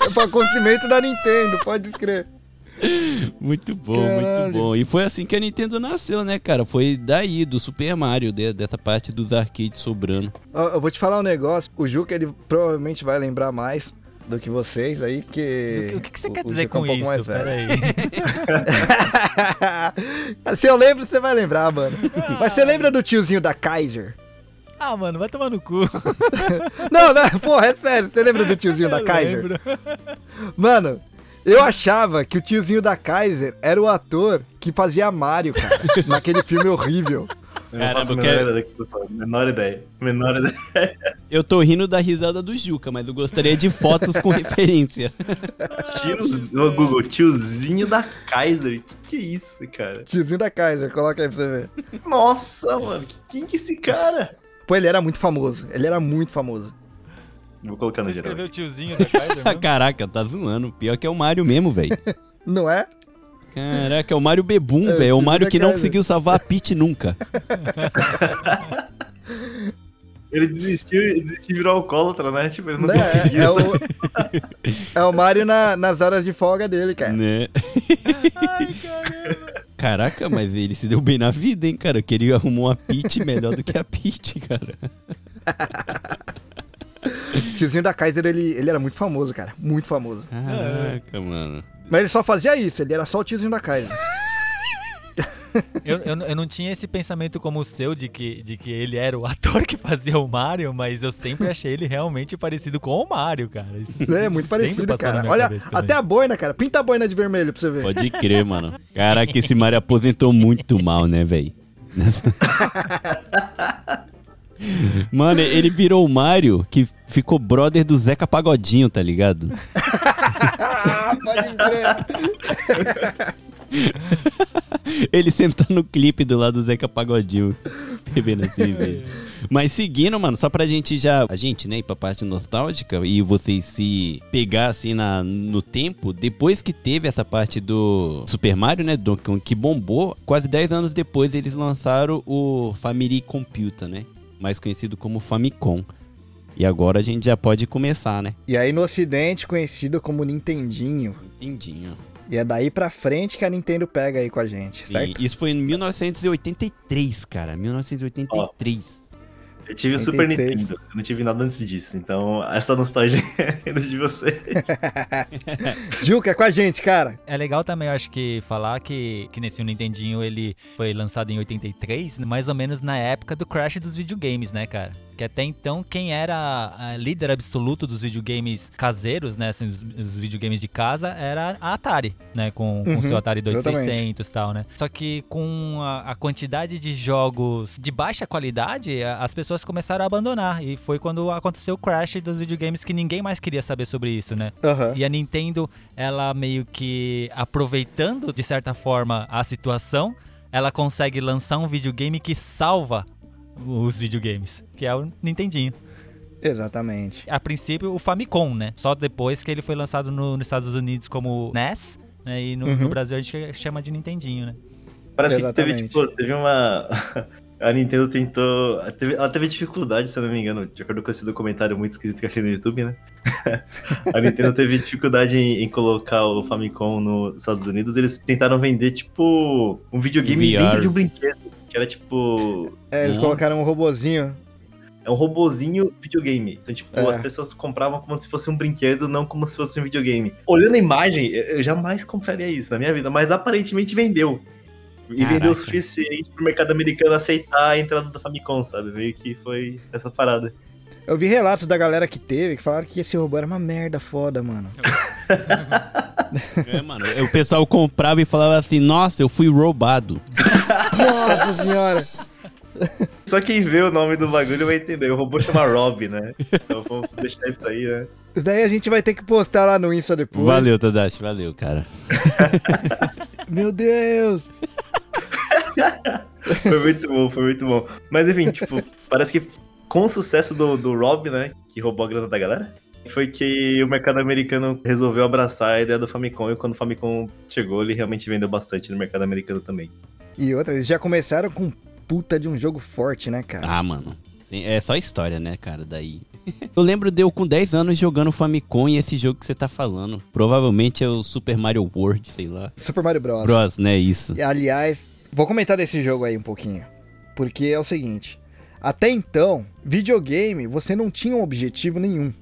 É pra conhecimento da Nintendo, pode escrever. Muito bom, Caralho. muito bom. E foi assim que a Nintendo nasceu, né, cara? Foi daí, do Super Mario, de- dessa parte dos arcades sobrando. Ó, Eu vou te falar um negócio. O Juca, ele provavelmente vai lembrar mais. do que vocês aí, que. O que, que você o- quer o dizer Juca é um com pouco isso? mais velho. <laughs> Se eu lembro, você vai lembrar, mano. <laughs> Mas você lembra do tiozinho da Kaiser? ah, mano, vai tomar no cu. <laughs> Não, não, porra, é sério. Você lembra do tiozinho da Eu Kaiser? lembro. Mano, eu achava que o tiozinho da Kaiser era o ator que fazia Mario, cara, <laughs> naquele filme horrível. Eu não Caramba, faço a menor quero- ideia do que você tá. Menor ideia. Menor ideia. Eu tô rindo da risada do Juca, mas eu gostaria de fotos com <laughs> referência. Tiozinho, ô, Google, tiozinho da Kaiser. Que que é isso, cara? Tiozinho da Kaiser, coloca aí pra você ver. Nossa, mano. que- Quem que é esse cara? Pô, ele era muito famoso. Ele era muito famoso. Vou colocar Você no geral. escreveu o tiozinho da Kaiser? <laughs> Caraca, tá zoando. Pior que é o Mario mesmo, velho. <laughs> Não é? Caraca, é o Mario Bebum, É, velho. É o Mario que não casa. conseguiu salvar a Peach nunca. <laughs> Ele desistiu, desistiu e virou alcoólatra, né? Tipo, ele não Né? conseguia. É, o, é o Mario na- nas horas de folga dele, cara. Né? Caraca, mas ele se deu bem na vida, hein, cara? Que ele arrumou uma Peach melhor do que a Peach, cara. O <laughs> tiozinho da Kaiser, ele, ele era muito famoso, cara. Muito famoso. Caraca, mano. Mas ele só fazia isso, ele era só o tiozinho da Kaiser. Eu, eu, eu não tinha esse pensamento como o seu de que, de que ele era o ator que fazia o Mario, mas eu sempre achei ele realmente parecido com o Mario, cara. Isso É, muito parecido, cara. Olha, até a boina, cara. Pinta a boina de vermelho pra você ver. Pode crer, mano. Caraca, esse Mario aposentou muito mal, né, velho? <laughs> Mano, ele virou o Mario que ficou brother do Zeca Pagodinho, tá ligado? <laughs> Pode crer. Ele sempre tá no clipe do lado do Zeca Pagodinho, bebendo assim, velho. Mas seguindo, mano, só pra gente já. A gente, né, ir pra parte nostálgica e vocês se pegar assim na, no tempo, depois que teve essa parte do Super Mario, né, Donkey Kong, que bombou, quase 10 anos depois eles lançaram o Family Computer, né? Mais conhecido como Famicom. E agora a gente já pode começar, né? E aí no ocidente, conhecido como Nintendinho. Entendinho. E é daí pra frente que a Nintendo pega aí com a gente, certo? E isso foi em 1983, cara. 1983. Eu tive o Super 83. Nintendo. Eu não tive nada antes disso. Então, essa nostalgia <laughs> é de vocês. <laughs> Juca, é com a gente, cara. É legal também, eu acho que falar que, que nesse Nintendinho ele foi lançado em 83, mais ou menos na época do crash dos videogames, né, cara? Que até então quem era a líder absoluto dos videogames caseiros, né, assim, os, os videogames de casa, era a Atari, né, com o Uhum, seu Atari exatamente. 2600 e tal, né? Só que com a, a quantidade de jogos de baixa qualidade, as pessoas começaram a abandonar e foi quando aconteceu o crash dos videogames que ninguém mais queria saber sobre isso, né? Aham. E a Nintendo, ela meio que aproveitando de certa forma a situação, ela consegue lançar um videogame que salva os videogames, que é o Nintendinho. Exatamente. A princípio, o Famicom, né? Só depois que ele foi lançado no- nos Estados Unidos como NES, né? E no, Uhum. no Brasil a gente chama de Nintendinho, né? Parece que teve, Exatamente. tipo, teve uma. <laughs> A Nintendo tentou. teve- ela teve dificuldade, se eu não me engano, de acordo com esse documentário muito esquisito que eu achei no YouTube, né? <laughs> a Nintendo teve dificuldade em, em colocar o Famicom nos Estados Unidos. Eles tentaram vender, tipo, um videogame VR. dentro de um brinquedo. Que era tipo. É, eles Nossa. colocaram um robozinho. É um robozinho videogame. Então, tipo, É. as pessoas compravam como se fosse um brinquedo, não como se fosse um videogame. Olhando a imagem, eu eu jamais compraria isso na minha vida, mas aparentemente vendeu. E Caraca. vendeu o suficiente pro mercado americano aceitar a entrada da Famicom, sabe? Meio que foi essa parada. Eu vi relatos da galera que teve que falaram que esse robô era uma merda foda, mano. <laughs> É, mano. O pessoal comprava e falava assim: Nossa, eu fui roubado. Nossa senhora! Só quem vê o nome do bagulho vai entender. O robô chama Rob, né? Então vamos deixar isso aí, né? Isso daí a gente vai ter que postar lá no Insta depois. Valeu, Tadashi, valeu, cara. <laughs> Meu Deus! Foi muito bom, foi muito bom. Mas enfim, tipo, parece que com o sucesso do, do Rob, né? Que roubou a grana da galera. Foi que o mercado americano resolveu abraçar a ideia do Famicom. E quando o Famicom chegou, ele realmente vendeu bastante no mercado americano também. E outra, eles já começaram com puta de um jogo forte, né, cara? Ah, mano. Sim, É só história, né, cara? Daí. <laughs> Eu lembro de eu com 10 anos jogando Famicom e esse jogo que você tá falando. Provavelmente é o Super Mario World, sei lá. Super Mario Bros. Bros, né? Isso. E, Aliás, vou comentar desse jogo aí um pouquinho. Porque é o seguinte: até então, videogame, você não tinha um objetivo nenhum.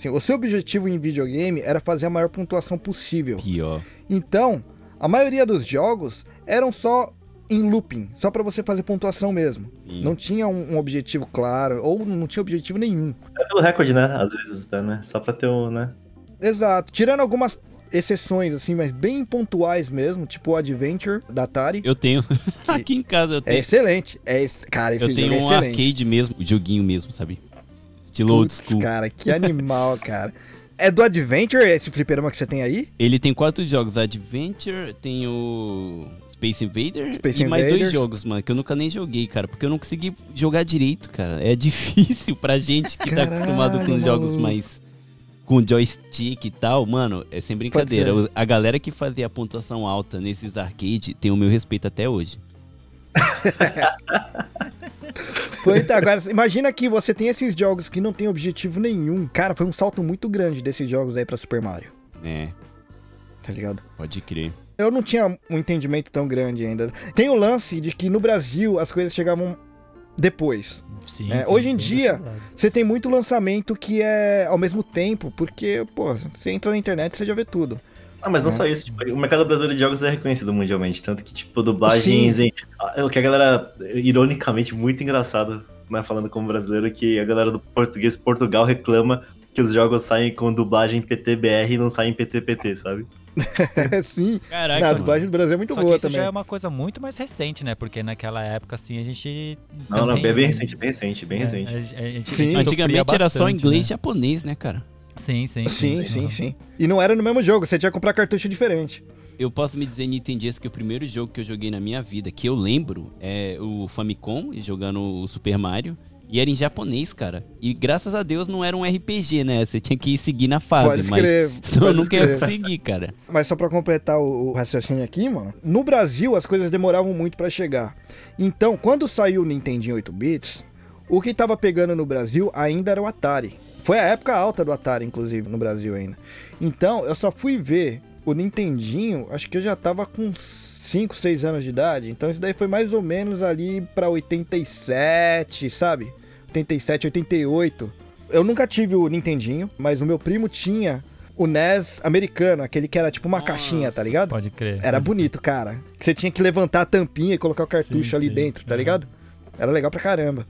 Assim, o seu objetivo em videogame era fazer a maior pontuação possível. Pior. Então, a maioria dos jogos eram só em looping, só pra você fazer pontuação mesmo. Sim. Não tinha um, um objetivo claro, ou não tinha objetivo nenhum. É pelo recorde, né? Às vezes, até, né? Só pra ter um, né? Exato. Tirando algumas exceções, assim, mas bem pontuais mesmo, tipo o Adventure da Atari. Eu tenho. <laughs> Aqui em casa eu É tenho. excelente. É, cara, esse eu jogo tenho é um excelente. arcade mesmo, joguinho mesmo, sabe? Estilo old Putz, school. cara, que animal, <laughs> cara. É do Adventure esse fliperama que você tem aí? Ele tem quatro jogos: Adventure, tem o Space Invader Space e mais dois jogos, mano, que eu nunca nem joguei, cara, porque eu não consegui jogar direito, cara. É <laughs> difícil pra gente que tá acostumado com Caralho, jogos maluco. mais com joystick e tal, mano, é sem brincadeira. A galera que fazia a pontuação alta nesses arcade tem o meu respeito até hoje. <laughs> Pô, então, agora, imagina que você tem esses jogos que não tem objetivo nenhum. Cara, foi um salto muito grande desses jogos aí pra Super Mario, É, tá ligado? pode crer. Eu não tinha um entendimento tão grande ainda. Tem o lance de que no Brasil as coisas chegavam depois. Sim, É, sim, hoje em dia-. Você tem muito lançamento que é ao mesmo tempo, porque, pô, você entra na internet e você já vê tudo. Ah, mas não É. só isso, tipo, o mercado brasileiro de jogos é reconhecido mundialmente, tanto que, tipo, dublagens em... ah, O que a galera, ironicamente, muito engraçado, né, falando como brasileiro, que a galera do português Portugal reclama que os jogos saem com dublagem PTBR e não saem PTPT, sabe? <laughs> Sim. Caraca, Na mano. dublagem do Brasil é muito Só boa isso também. já é uma coisa muito mais recente, né? Porque naquela época, assim, a gente. Não, não, também- bem, bem recente, bem recente, bem É, recente. a gente- a gente- Sim. a gente Antigamente sofria era só bastante, inglês e né? japonês, né, cara? Sim, sim. Sim, sim, sim. E não era no mesmo jogo, você tinha que comprar cartucho diferente. Eu posso me dizer Nintendista que o primeiro jogo que eu joguei na minha vida, que eu lembro, é o Famicom, jogando o Super Mario. E era em japonês, cara. E graças a Deus não era um RPG, né? Você tinha que seguir na fase, Pode mas escrever. <laughs> senão eu pode nunca ia conseguir, cara. Mas só pra completar o, o raciocínio aqui, mano. No Brasil, as coisas demoravam muito pra chegar. Então, quando saiu o Nintendinho 8 bits, o que tava pegando no Brasil ainda era o Atari. Foi a época alta do Atari, inclusive, no Brasil ainda. Então, eu só fui ver o Nintendinho, acho que eu já tava com 5, 6 anos de idade. Então, isso daí foi mais ou menos ali pra 87, sabe? 87, 88. Eu nunca tive o Nintendinho, mas o meu primo tinha o NES americano, aquele que era tipo uma Nossa. caixinha, tá ligado? Pode crer. Era pode bonito, cara. Que você tinha que levantar a tampinha e colocar o cartucho Sim, ali sim. dentro, tá Uhum. ligado? Era legal pra caramba.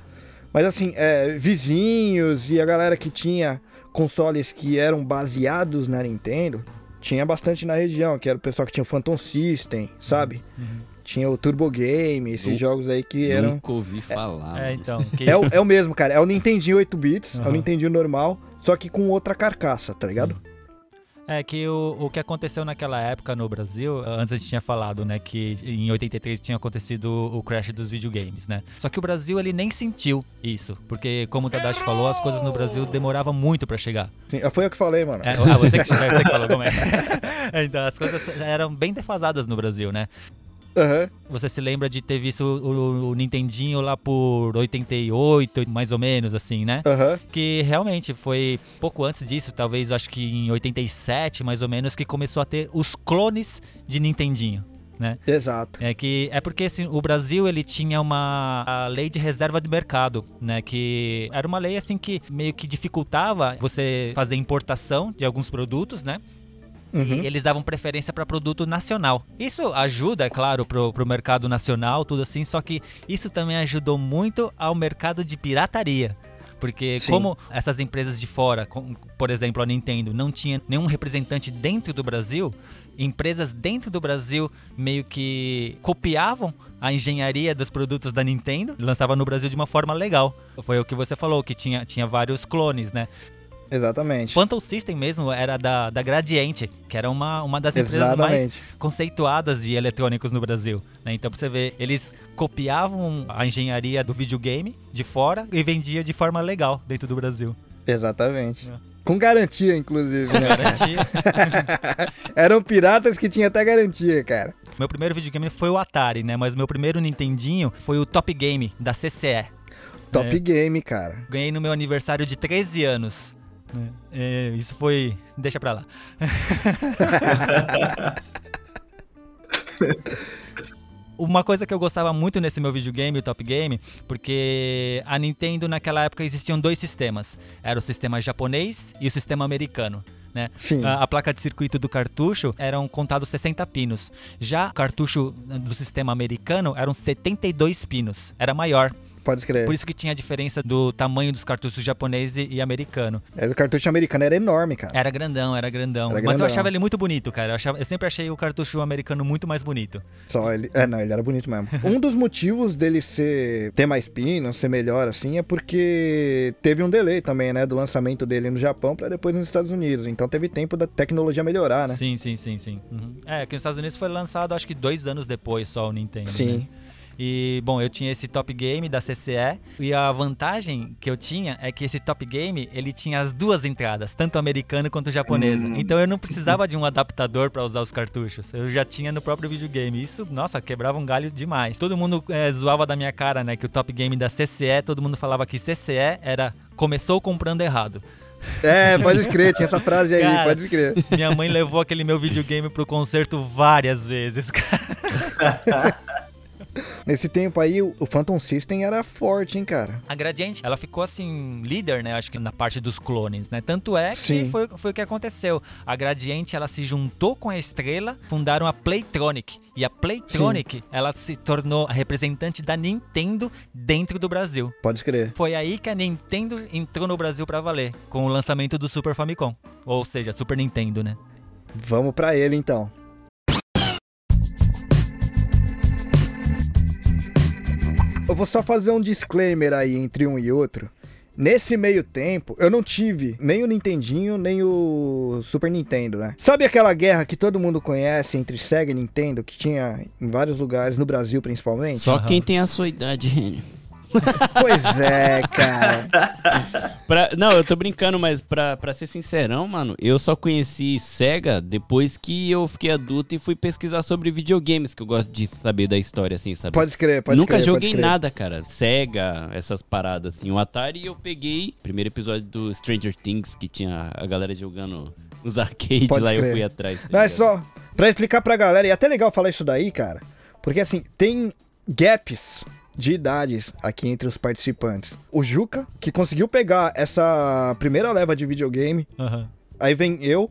Mas assim, é, vizinhos e a galera que tinha consoles que eram baseados na Nintendo, tinha bastante na região, que era o pessoal que tinha o Phantom System, sabe? Uhum. Tinha o Turbo Game, esses Nu- jogos aí que eram. Nunca ouvi falar. É, mano. então. que- É o, é o mesmo, cara. É o Nintendinho 8 bits, é o Aham. Nintendinho normal, só que com outra carcaça, tá ligado? É que o, o que aconteceu naquela época no Brasil, antes a gente tinha falado, né, que em 83 tinha acontecido o crash dos videogames, né? Só que o Brasil ele nem sentiu isso, porque como o Tadashi falou, as coisas no Brasil demoravam muito pra chegar. Sim, foi eu que falei, mano. É, ah, você que, <laughs> você que falou como é. <laughs> Então, as coisas eram bem defasadas no Brasil, né? Aham. Você se lembra de ter visto o, o Nintendinho lá por 88, mais ou menos, assim, né? Aham. que realmente foi pouco antes disso, talvez acho que em 87 mais ou menos, que começou a ter os clones de Nintendinho. Né? Exato. É que é porque assim, o Brasil ele tinha uma lei de reserva de mercado, né? Que era uma lei assim que meio que dificultava você fazer importação de alguns produtos, né? Uhum. E eles davam preferência para produto nacional. Isso ajuda, é claro, pro, pro mercado nacional, tudo assim, só que isso também ajudou muito ao mercado de pirataria. Porque Sim. como essas empresas de fora, como, por exemplo a Nintendo, não tinha nenhum representante dentro do Brasil, empresas dentro do Brasil meio que copiavam a engenharia dos produtos da Nintendo e lançavam no Brasil de uma forma legal. Foi o que você falou, que tinha, tinha vários clones, né? Exatamente. Phantom System mesmo era da, da Gradiente, que era uma, uma das empresas mais Exatamente. conceituadas de eletrônicos no Brasil. né? Então, pra você ver, eles copiavam a engenharia do videogame de fora e vendia de forma legal dentro do Brasil. Exatamente. É. Com garantia, inclusive, né? Garantia. <laughs> Eram piratas que tinha até garantia, cara. meu primeiro videogame foi o Atari, né? Mas meu primeiro Nintendinho foi o Top Game, da CCE. Top É. game, cara. Ganhei no meu aniversário de 13 anos. Né? É, isso foi... Deixa pra lá. <laughs> Uma coisa que eu gostava muito nesse meu videogame, o Top Game, porque a Nintendo naquela época existiam dois sistemas. Era o sistema japonês e o sistema americano. Né? Sim. A, a placa de circuito do cartucho eram contados 60 pinos. Já o cartucho do sistema americano eram 72 pinos. Era maior. Pode escrever. Por isso que tinha a diferença do tamanho dos cartuchos japonês e, americano. É, o cartucho americano era enorme, cara. Era grandão, era grandão. Era Mas grandão. eu achava ele muito bonito, cara. Eu, achava- eu sempre achei o cartucho americano muito mais bonito. Só ele. É, não, ele era bonito mesmo. <laughs> Um dos motivos dele ser ter mais pino, ser melhor assim, é porque teve um delay também, né, do lançamento dele no Japão pra depois nos Estados Unidos. Então teve tempo da tecnologia melhorar, né? Sim, sim, sim, sim. Uhum. É, que nos Estados Unidos foi lançado acho que dois anos depois só o Nintendo. Sim. né? E, bom, eu tinha esse Top Game da CCE e a vantagem que eu tinha é que esse Top Game, ele tinha as duas entradas, tanto americana quanto japonesa. Hum. Então eu não precisava de um adaptador para usar os cartuchos. Eu já tinha no próprio videogame. Isso, nossa, quebrava um galho demais. Todo mundo é, zoava da minha cara, né, que o Top Game da CCE, todo mundo falava que CCE era começou comprando errado. É, pode crer, tinha essa frase aí, Cara. pode crer. Minha mãe levou aquele meu videogame pro concerto várias vezes, cara. <laughs> Nesse tempo aí, o Phantom System era forte, hein, cara. A Gradiente, ela ficou assim, líder, né? Acho que na parte dos clones, né? Tanto é que Sim. foi, foi o que aconteceu. A Gradiente, ela se juntou com a Estrela, fundaram a Playtronic. E a Playtronic, ela se tornou a representante da Nintendo dentro do Brasil. Pode escrever. Foi aí que a Nintendo entrou no Brasil pra valer, com o lançamento do Super Famicom. Ou seja, Super Nintendo, né? Vamos pra ele então. Eu vou só fazer um disclaimer aí entre um e outro. Nesse meio tempo, eu não tive nem o Nintendinho, nem o Super Nintendo, né? Sabe aquela guerra que todo mundo conhece entre Sega e Nintendo, que tinha em vários lugares, no Brasil principalmente? Só quem tem a sua idade, Renio. Pois é, cara. <laughs> Pra- não, eu tô brincando, mas pra, pra ser sincerão, mano, eu só conheci SEGA depois que eu fiquei adulto e fui pesquisar sobre videogames, que eu gosto de saber da história, assim, sabe? Pode escrever, pode Nunca escrever, pode joguei escrever. nada, cara. SEGA, essas paradas, assim. O Atari eu peguei, primeiro episódio do Stranger Things, que tinha a galera jogando os arcades Pode lá, eu fui atrás. tá Não, é só pra explicar pra galera, e é até legal falar isso daí, cara, porque assim, tem gaps de idades aqui entre os participantes. O Juca, que conseguiu pegar essa primeira leva de videogame, aí vem eu,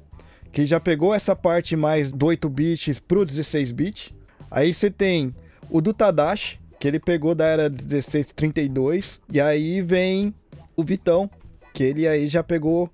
que já pegou essa parte mais do 8 bits pro 16 bit. Aí você tem o do Tadashi, que ele pegou da era 1632, e aí vem o Vitão, que ele aí já pegou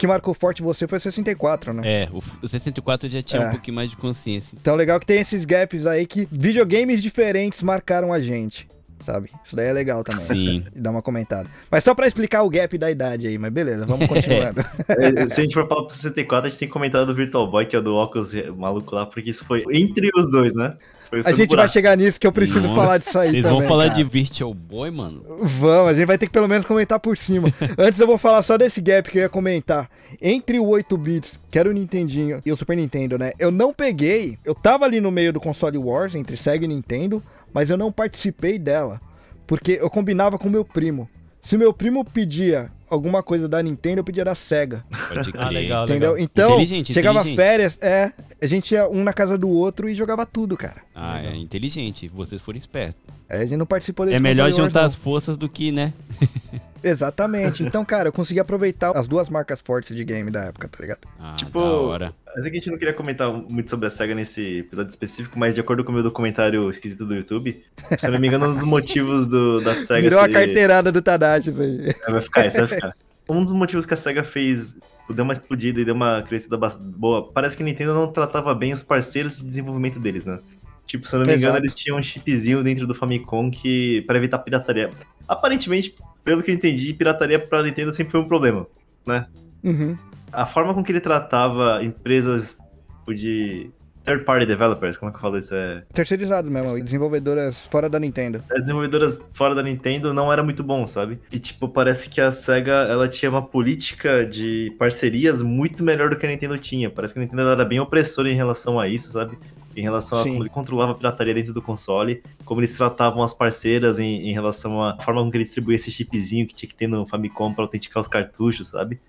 que marcou forte você foi o 64, né? É, o, o 64 eu já tinha É. um pouquinho mais de consciência. Então legal que tem esses gaps aí que videogames diferentes marcaram a gente, sabe? Isso daí é legal também. Sim. <laughs> Dar uma comentada. Mas só pra explicar o gap da idade aí, mas beleza, vamos continuando. <laughs> É, Se a gente for falar pro 64, a gente tem que comentar do Virtual Boy, que é o do óculos maluco lá, porque isso foi entre os dois, né? A gente vai buraco. chegar nisso que eu preciso Nossa, falar disso aí Vocês também. vão falar cara. de Virtual Boy, mano? Vamos, a gente vai ter que pelo menos comentar por cima. <laughs> Antes eu vou falar só desse gap que eu ia comentar. Entre o 8 bits, que era o Nintendinho, e o Super Nintendo, né? Eu não peguei, eu tava ali no meio do console Wars, entre Sega e Nintendo, mas eu não participei dela. Porque eu combinava com meu primo. Se meu primo pedia alguma coisa da Nintendo, eu pedia da Sega. <laughs> Pode crer. Ah, legal, Entendeu? legal. Então, Inteligente, chegava inteligente. férias, é, a gente ia um na casa do outro e jogava tudo, cara. Ah, é inteligente. Vocês foram espertos. Aí a gente não participou desse É melhor juntar não. as forças do que, né? <laughs> Exatamente. Então, cara, eu consegui aproveitar as duas marcas fortes de game da época, tá ligado? Ah, Tipo, da hora. Mas é que a gente não queria comentar muito sobre a SEGA nesse episódio específico, mas de acordo com o meu documentário esquisito do YouTube, se eu não me engano, um dos motivos do, da <laughs> SEGA. Virou a carteirada do Tadashi isso aí. É, vai ficar, isso vai ficar. Um dos motivos que a SEGA fez, tipo, deu uma explodida e deu uma crescida boa, parece que a Nintendo não tratava bem os parceiros de desenvolvimento deles, né? Tipo, se eu não me engano, Exato. eles tinham um chipzinho dentro do Famicom que para evitar pirataria. Aparentemente, pelo que eu entendi, pirataria pra Nintendo sempre foi um problema, né? Uhum. A forma com que ele tratava empresas tipo, de third party developers, como é que eu falo isso? É, Terceirizado mesmo, e desenvolvedoras fora da Nintendo. as desenvolvedoras fora da Nintendo não era muito bom, sabe? E, tipo, parece que a SEGA, ela tinha uma política de parcerias muito melhor do que a Nintendo tinha. Parece que a Nintendo era bem opressora em relação a isso, sabe? Em relação a Sim. como ele controlava a pirataria dentro do console, como eles tratavam as parceiras em, em relação à forma com que ele distribuía esse chipzinho que tinha que ter no Famicom pra autenticar os cartuchos, sabe?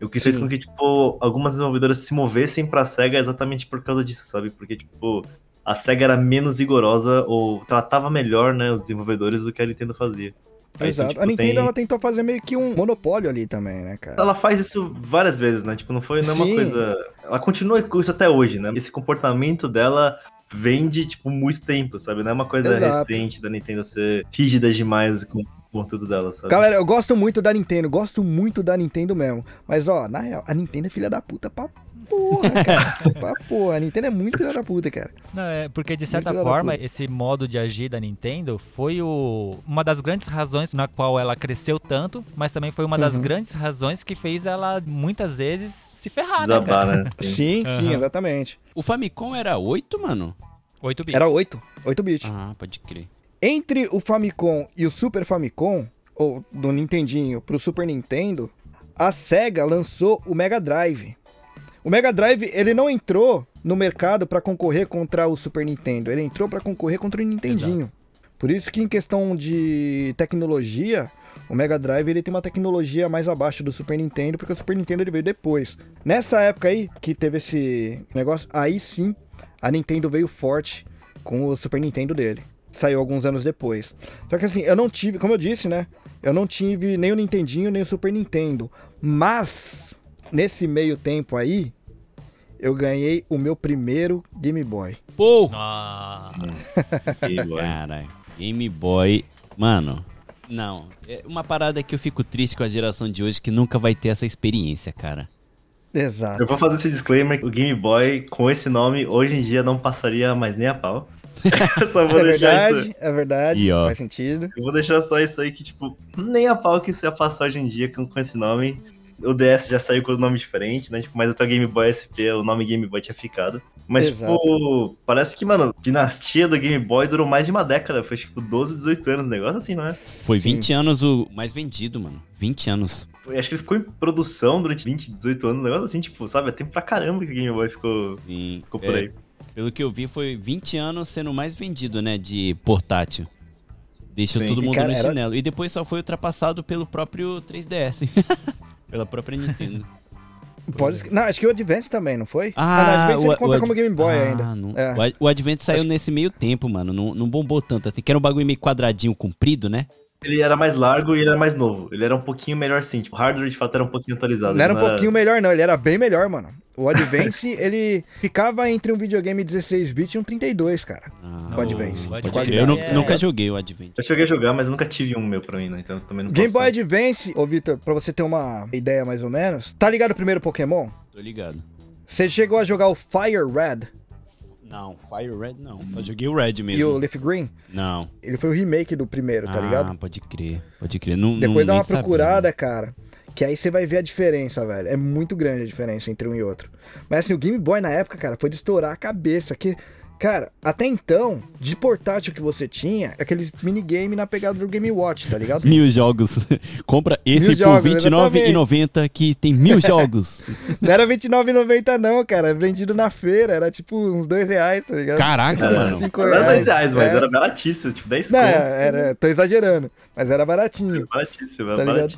O que fez Sim. com que, tipo, algumas desenvolvedoras se movessem pra SEGA exatamente por causa disso, sabe? Porque, tipo, a SEGA era menos rigorosa ou tratava melhor, né, os desenvolvedores do que a Nintendo fazia. Exato. tipo, a Nintendo tem- ela tentou fazer meio que um monopólio ali também, né, cara? Ela faz isso várias vezes, né? Tipo, não foi não é coisa. Ela continua com isso até hoje, né? Esse comportamento dela vem de, tipo, muito tempo, sabe? Não é uma coisa Exato. recente da Nintendo ser rígida demais com o conteúdo dela, sabe? Galera, eu gosto muito da Nintendo, gosto muito da Nintendo mesmo. Mas, ó, na real, a Nintendo é filha da puta pra porra, <laughs> cara. pra porra. A Nintendo é muito filha da puta, cara. Não, é porque de certa forma, esse modo de agir da Nintendo foi o, uma das grandes razões na qual ela cresceu tanto, mas também foi uma das Uhum. grandes razões que fez ela muitas vezes se ferrar, né, Desabar, cara? né? Sim. Sim, Aham. exatamente. O Famicom era 8, mano? 8 bits. Era 8, 8 bits. Ah, pode crer. Entre o Famicom e o Super Famicom, ou do Nintendinho pro Super Nintendo, a SEGA lançou o Mega Drive. O Mega Drive, ele não entrou no mercado pra concorrer contra o Super Nintendo, ele entrou pra concorrer contra o Nintendinho. Por isso que em questão de tecnologia, o Mega Drive ele tem uma tecnologia mais abaixo do Super Nintendo, porque o Super Nintendo ele veio depois. Nessa época aí que teve esse negócio, aí sim a Nintendo veio forte com o Super Nintendo dele. Saiu alguns anos depois. Só que assim, eu não tive, como eu disse, né? Eu não tive nem o Nintendinho nem o Super Nintendo. Mas, nesse meio tempo aí, eu ganhei o meu primeiro Game Boy. Pô! Nossa. Game Boy. Caralho. Game Boy. Mano, não. É uma parada que eu fico triste com a geração de hoje que nunca vai ter essa experiência, cara. Exato. Eu vou fazer esse disclaimer: o Game Boy com esse nome hoje em dia não passaria mais nem a pau. <laughs> Só vou É deixar isso. verdade, é verdade, E, ó. faz sentido. Eu vou deixar só isso aí que, tipo, nem a pau que isso ia passar hoje em dia com, com esse nome. O DS já saiu com o nome diferente, né? Tipo, mas até o Game Boy SP, o nome Game Boy tinha ficado. Mas, Exato. tipo, parece que, mano, dinastia do Game Boy durou mais de uma década. Foi, tipo, 12, 18 anos, negócio assim, não é? Foi Sim. 20 anos o mais vendido, mano. 20 anos. Eu acho que ele ficou em produção durante 20, 18 anos, negócio assim, tipo, sabe? É tempo pra caramba que o Game Boy ficou, E, ficou por é, aí. Pelo que eu vi, foi 20 anos sendo o mais vendido, né? De portátil. Deixou Sim. todo E, mundo cara, no era- chinelo. E depois só foi ultrapassado pelo próprio 3DS. <laughs> Pela própria Nintendo. <laughs> Pode... Não, acho que o Advance também, não foi? Ah, não, o Advance o- conta o como Game Boy Ah, ainda. não- É. O Ad- O Advent saiu Acho- nesse meio tempo, mano. Não, não bombou tanto. Assim, que era um bagulho meio quadradinho, comprido, né? Ele era mais largo e ele era mais novo. Ele era um pouquinho melhor sim. Tipo, o hardware de fato era um pouquinho atualizado. Não era um ele pouquinho melhor, não. Ele era bem melhor, mano. O Advance, <laughs> ele ficava entre um videogame 16-bit e um 32, cara. Ah, O Advance. O Advance crer. Eu é- nunca joguei o Advent. Eu cheguei a jogar, mas eu nunca tive um meu pra mim, né? Então eu também não Game posso Boy falar. Advance, ô Victor, pra você ter uma ideia mais ou menos, tá ligado o primeiro Pokémon? Tô ligado. Você chegou a jogar o Fire Red Não, Fire Red não. Só joguei o Red mesmo. e o Leaf Green? Não. Ele foi o remake do primeiro, tá ah, ligado? pode crer. Pode crer. Não, Depois não, dá uma sabia, procurada, né? cara. Que aí você vai ver a diferença, velho. É muito grande a diferença entre um e outro. Mas assim, o Game Boy na época, cara, foi de estourar a cabeça. Que, cara, até então, de portátil que você tinha, aqueles minigame na pegada do Game Watch, tá ligado? Mil jogos. <laughs> Compra esse Mil por jogos, R$29,90 que tem mil jogos. <laughs> Não era R$29,90 não, cara. É vendido na feira. Era tipo uns dois reais, tá ligado? Caraca, mano. Cinco Não era 10 reais, mas É. era baratíssimo, tipo 10 Não, contos. era, tô exagerando. Mas era baratinho. Baratíssimo, Tá era ligado?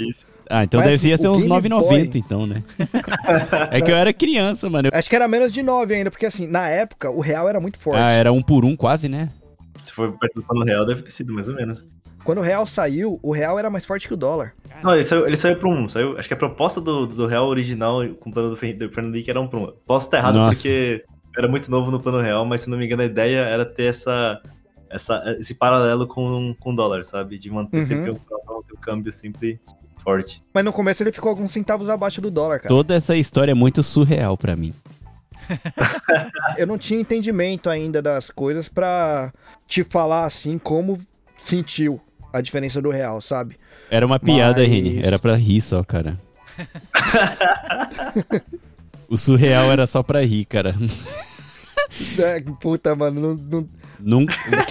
Ah, então Mas, deve assim, ser uns Game 9,90 Boy- então, né? <laughs> é que eu era criança, mano. Acho que era menos de 9 ainda, porque assim, na época, o real era muito forte. Ah, era um por um quase, né? Se for perto do plano real, deve ter sido mais ou menos. Quando o real saiu, o real era mais forte que o dólar. Não, ele saiu, ele saiu pra um. Saiu, acho que a proposta do, do real original com o plano do, Fer- do Fernando Henrique era um pra um. Posso estar errado Nossa. porque eu era muito novo no plano real, mas se não me engano a ideia era ter essa, essa, esse paralelo com, com o dólar, sabe? De manter Uhum. sempre o, o câmbio sempre forte. Mas no começo ele ficou alguns centavos abaixo do dólar, cara. Toda essa história é muito surreal pra mim. <laughs> Eu não tinha entendimento ainda das coisas pra te falar assim como sentiu a diferença do real, sabe? Era uma piada, Mas- Reni. Era pra rir só, cara. <laughs> o surreal era só pra rir, cara. É, puta, mano, não, não-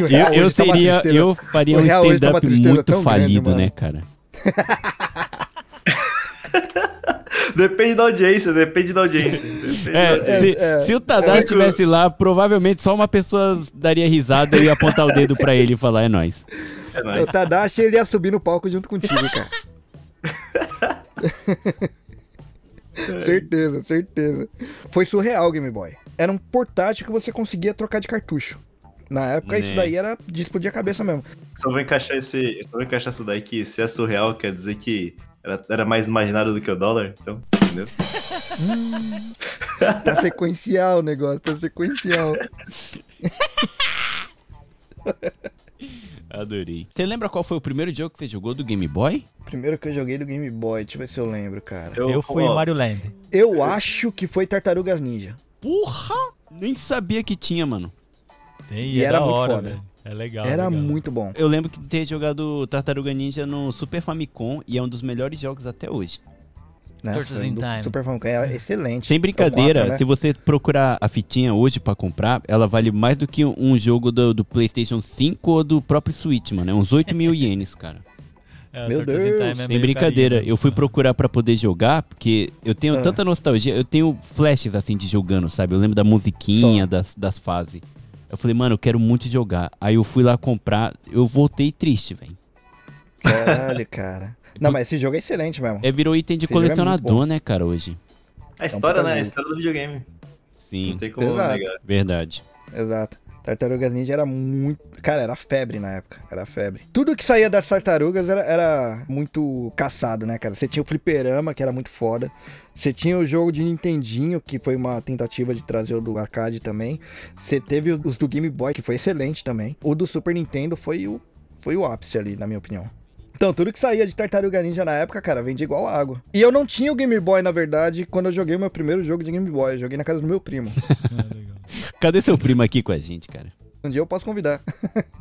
é Eu, eu tá seria. tristeza. eu faria O um tá stand-up tristeza muito grande, falido, mano. né, cara? <laughs> <laughs> Depende da audiência, depende da audiência. Depende da É, audiência. se, é. se o Tadashi estivesse lá, provavelmente só uma pessoa daria risada e ia apontar o dedo pra ele e falar, é nóis. É O nóis. Tadashi ele ia subir no palco junto contigo, cara. <laughs> certeza, certeza. Foi surreal o Game Boy. era um portátil que você conseguia trocar de cartucho. Na época, isso Né. daí era de explodir a cabeça mesmo. Só vou encaixar esse. Só vou encaixar isso daí que se é surreal, quer dizer que era, era mais imaginário do que o dólar, então, entendeu? Tá sequencial o negócio, tá sequencial. <laughs> Adorei. Você lembra qual foi o primeiro jogo que você jogou do Game Boy? Primeiro que eu joguei do Game Boy, deixa eu ver se eu lembro, cara. Eu fui ó, Mario Land. Eu acho que foi Tartarugas Ninja. Porra! Nem sabia que tinha, mano. E, E é era da muito hora, foda. velho. É legal. Era legal. muito bom. Eu lembro de ter jogado Tartaruga Ninja no Super Famicom e é um dos melhores jogos até hoje. Nossa, Turtles in Time. Super Famicom é excelente. Sem brincadeira, É né? se você procurar a fitinha hoje pra comprar, ela vale mais do que um jogo do, do PlayStation 5 ou do próprio Switch, mano. É uns 8 mil <laughs> ienes, cara. É, Meu Deus. Time é Sem brincadeira, carinho. eu fui procurar pra poder jogar, porque eu tenho Ah. tanta nostalgia, eu tenho flashes assim de jogando, sabe? Eu lembro da musiquinha, Só. das, das fases. Eu falei, mano, eu quero muito jogar. Aí eu fui lá comprar, eu voltei triste, velho. Caralho, cara. Não, mas esse jogo é excelente mesmo. É, virou item de Esse é colecionador, muito né, cara, hoje. A história, puta né? A jogo. história do videogame. Sim, Não tem como Exato. negar. verdade. Exato. Tartarugas Ninja era muito. Cara, era febre na época. Era febre. Tudo que saía das tartarugas era, era muito caçado, né, cara? Você tinha o Fliperama, que era muito foda. Você tinha o jogo de Nintendinho, que foi uma tentativa de trazer o do arcade também. Você teve os do Game Boy, que foi excelente também. O do Super Nintendo foi o, foi o ápice ali, na minha opinião. Então, tudo que saía de Tartaruga Ninja na época, cara, vendia igual água. E eu não tinha o Game Boy, na verdade, quando eu joguei o meu primeiro jogo de Game Boy. Eu joguei na casa do meu primo. <laughs> Cadê seu primo aqui com a gente, cara? Um dia eu posso convidar.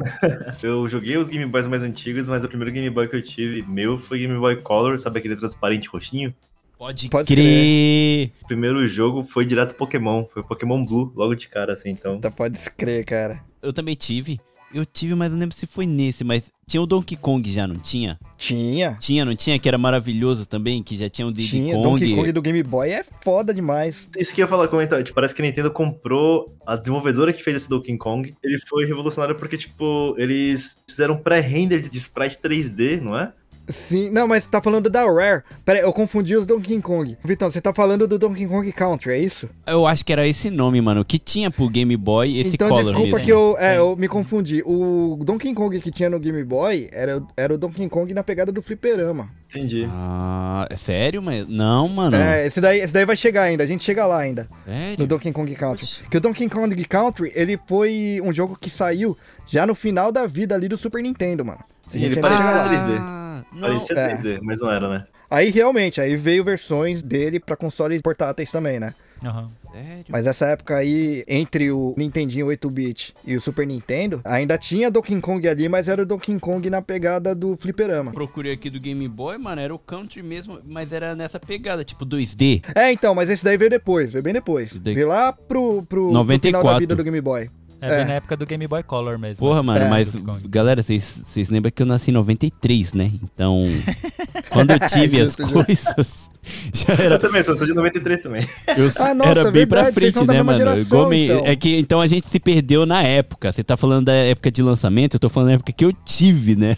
<laughs> Eu joguei os Game Boys mais antigos, mas o primeiro Game Boy que eu tive meu foi Game Boy Color, sabe aquele transparente roxinho? Pode, Pode crer. O primeiro jogo foi direto Pokémon, foi Pokémon Blue, logo de cara, assim, então. Tá, pode crer, cara. Eu também tive. Eu tive, mas não lembro se foi nesse, mas tinha o Donkey Kong já, não tinha? Tinha. Tinha, não tinha? Que era maravilhoso também, que já tinha o Diddy Tinha. Kong. Donkey Kong do Game Boy é foda demais. Isso que eu ia falar, comentar, tipo, parece que a Nintendo comprou a desenvolvedora que fez esse Donkey Kong. Ele foi revolucionário porque, tipo, eles fizeram um pré-render de sprite 3D, não é? Sim, não, mas tá falando da Rare. Pera aí, eu confundi os Donkey Kong. Vitão, você tá falando do Donkey Kong Country, é isso? Eu acho que era esse nome, mano, que tinha pro Game Boy esse então Color desculpa mesmo. que eu, é, eu me confundi. O Donkey Kong que tinha no Game Boy era, era o Donkey Kong na pegada do fliperama. Entendi. Ah, é sério? Mas não, mano. É, esse daí, esse daí vai chegar ainda, a gente chega lá ainda. Sério? No Donkey Kong Country. Que o Donkey Kong Country, ele foi um jogo que saiu já no final da vida ali do Super Nintendo, mano. Sim, A gente ele lá. 3D. Não. Parecia é. 3D, mas não era, né? Aí realmente, aí veio versões dele pra consoles portáteis também, né? Aham. Sério? Mas essa época aí, entre o Nintendinho 8-bit e o Super Nintendo, ainda tinha Donkey Kong ali, mas era o Donkey Kong na pegada do fliperama. Procurei aqui do Game Boy, mano, era o Country mesmo, mas era nessa pegada, tipo 2D. É, então, mas esse daí veio depois, veio bem depois. De- Veio lá pro, pro, pro final 94. da vida do Game Boy. É, bem É. na época do Game Boy Color mesmo. Porra, mano, É. mas, galera, vocês vocês lembram que eu nasci em 93, né? Então, <laughs> quando eu tive <laughs> as coisas, <laughs> já Eu era, também, sou sou de 93 também. eu Ah, nossa, era bem pra verdade, vocês frente, né, mano? geração, Igual me- então. É que então a gente se perdeu na época. Você tá falando da época de lançamento, eu tô falando da época que eu tive, né?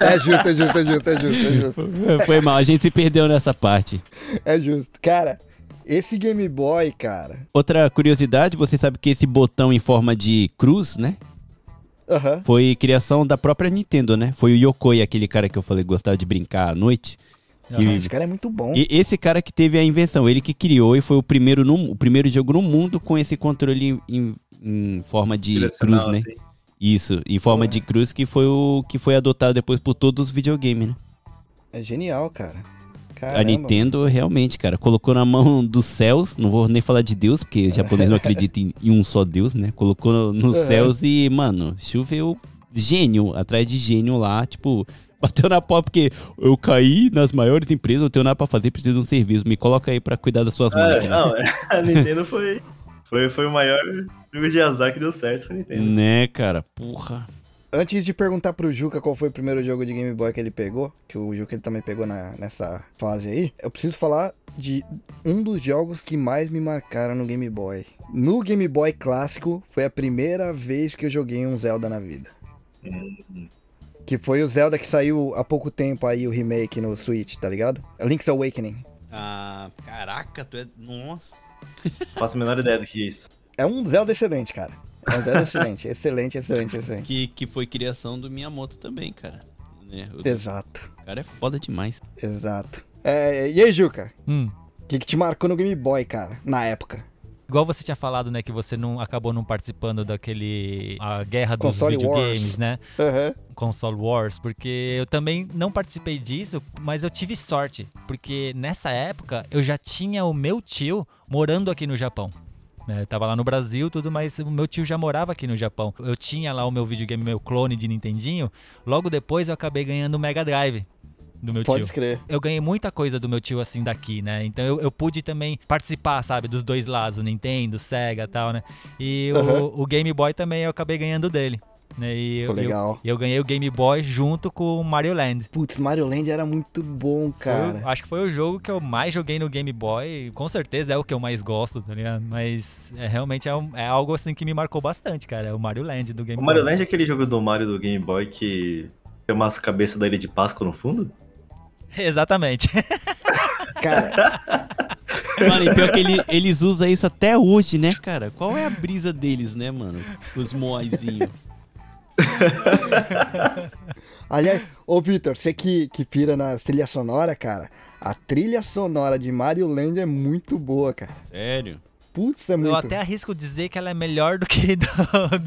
É justo, é justo, é justo, é justo, é justo. Foi mal, a gente se perdeu nessa parte. É justo. Cara, esse Game Boy, cara. Outra curiosidade, você sabe que esse botão em forma de cruz, né? Aham. Foi criação da própria Nintendo, né? Foi o Yokoi, aquele cara que eu falei que gostava de brincar à noite. Que- Esse cara é muito bom. E esse cara que teve a invenção, ele que criou e foi o primeiro, no, o primeiro jogo no mundo com esse controle em, em forma de cruz, né? assim. Isso, em forma de cruz que foi o que foi adotado depois por todos os videogames, né? É genial, cara. Caramba, a Nintendo realmente, cara, colocou na mão dos céus, não vou nem falar de Deus, porque o <laughs> japonês não acredita em, em um só Deus, né? Colocou no- nos Uhum. céus e, mano, choveu gênio atrás de gênio lá, tipo, <laughs> bateu na porta porque eu caí nas maiores empresas, não tenho nada pra fazer, preciso de um serviço, me coloca aí pra cuidar das suas É, máquinas. não, <laughs> a Nintendo foi, foi, foi o maior jogo de azar que deu certo pra Nintendo. Né, cara, porra. Antes de perguntar pro Juca qual foi o primeiro jogo de Game Boy que ele pegou, que o Juca ele também pegou na- nessa fase aí, eu preciso falar de um dos jogos que mais me marcaram no Game Boy. No Game Boy clássico, foi a primeira vez que eu joguei um Zelda na vida. Que foi o Zelda que saiu há pouco tempo aí, o remake no Switch, tá ligado? Link's Awakening. Ah, caraca, tu é. Nossa. Faço a menor ideia do que é isso. É um Zelda excelente, cara. Um Zelda excelente. excelente, excelente, excelente. Que, que foi criação do Miyamoto também, cara. Né? O Exato, cara é foda demais. exato. É, e aí, Juca? Hum. O que, que te marcou no Game Boy, cara, na época? Igual você tinha falado, né, que você não acabou não participando daquele a guerra dos Console videogames, Wars. né? Aham. Console Wars, porque eu também não participei disso, mas eu tive sorte, porque nessa época eu já tinha o meu tio morando aqui no Japão. Né? Eu tava lá no Brasil tudo, mas o meu tio já morava aqui no Japão. Eu tinha lá o meu videogame, meu clone de Nintendinho. Logo depois eu acabei ganhando o Mega Drive do meu Pode tio escrever. eu ganhei muita coisa do meu tio assim daqui, né? Então eu, eu pude também participar, sabe, dos dois lados, Nintendo, Sega e tal, né? E o, o Game Boy também eu acabei ganhando dele. Né? E Foi eu, legal. eu, eu ganhei o Game Boy junto com o Mario Land. Putz, Mario Land era muito bom, cara. o- acho que foi o jogo que eu mais joguei no Game Boy. Com certeza é o que eu mais gosto, tá ligado? Mas é, realmente é, um- é algo assim que me marcou bastante, cara. É o Mario Land do Game O Boy. Mario Land é aquele jogo do Mario do Game Boy que tem umas cabeças da Ilha de Páscoa no fundo? <laughs> Exatamente. <laughs> Cara, <laughs> Mano, e pior que ele- eles usam isso até hoje, né, cara? Qual é a brisa deles, né, mano? Os moaizinhos. <laughs> aliás, ô Vitor, você que, que pira nas trilhas sonoras, cara, a trilha sonora de Mario Land é muito boa, cara. Sério? Putz, é muito. Eu até arrisco dizer que ela é melhor do que <laughs> do,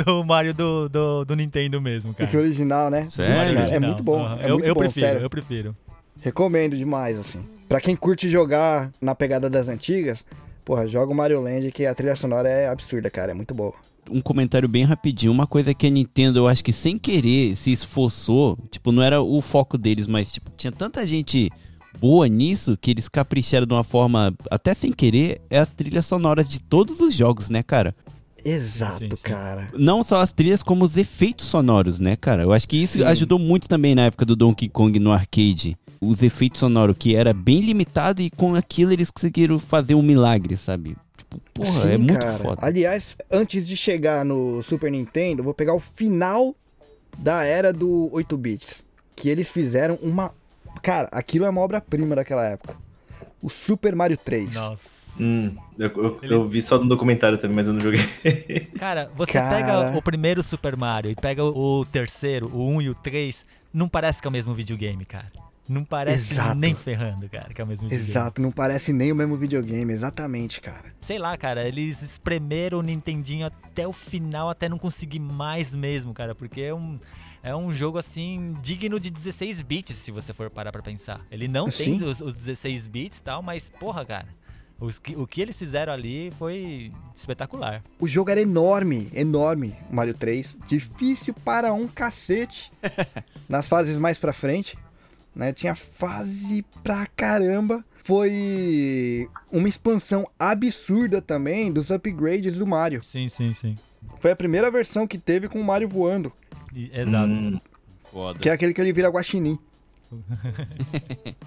do Mario do, do, do Nintendo mesmo, cara. Que original, né? Sério? Putz, cara, é muito bom. Aham. É eu muito eu bom, prefiro, sério. eu prefiro. Recomendo demais, assim. Pra quem curte jogar na pegada das antigas, porra, joga o Mario Land, que a trilha sonora é absurda, cara. É muito boa. Um comentário bem rapidinho. Uma coisa que a Nintendo, eu acho que sem querer, se esforçou. Tipo, não era o foco deles, mas, tipo, tinha tanta gente boa nisso que eles capricharam de uma forma, até sem querer, é as trilhas sonoras de todos os jogos, né, cara? Exato, Sim, sim. cara. Não só as trilhas, como os efeitos sonoros, né, cara? Eu acho que isso Sim. ajudou muito também na época do Donkey Kong no arcade. Os efeitos sonoros, que era bem limitado e com aquilo eles conseguiram fazer um milagre, sabe? Tipo, porra, Sim, é muito cara. foda. Aliás, antes de chegar no Super Nintendo, eu vou pegar o final da era do 8 bits, que eles fizeram uma, cara, aquilo é uma obra-prima daquela época. O Super Mario 3. Nossa. Hum, eu, eu- Ele- eu vi só no documentário também, mas eu não joguei. <laughs> Cara, você Cara. pega o primeiro Super Mario e pega o, o terceiro, o 1 e o 3, não parece que é o mesmo videogame, cara. Não parece Exato. nem ferrando, cara, que é o mesmo videogame. Exato, não parece nem o mesmo videogame, exatamente, cara. Sei lá, cara, eles espremeram o Nintendinho até o final, até não conseguir mais mesmo, cara, porque é um. É um jogo assim digno de 16 bits, se você for parar pra pensar. Ele não tem Sim. os, os 16 bits e tal, mas porra, cara. os que- o que eles fizeram ali foi espetacular. O jogo era enorme, enorme, o Mario 3. Difícil para um cacete. <laughs> nas fases mais pra frente, né? Tinha fase pra caramba. Foi uma expansão absurda também dos upgrades do Mario. Sim, sim, sim. Foi a primeira versão que teve com o Mario voando, exato. Hum, Foda. que é aquele que ele vira guaxinim. <laughs>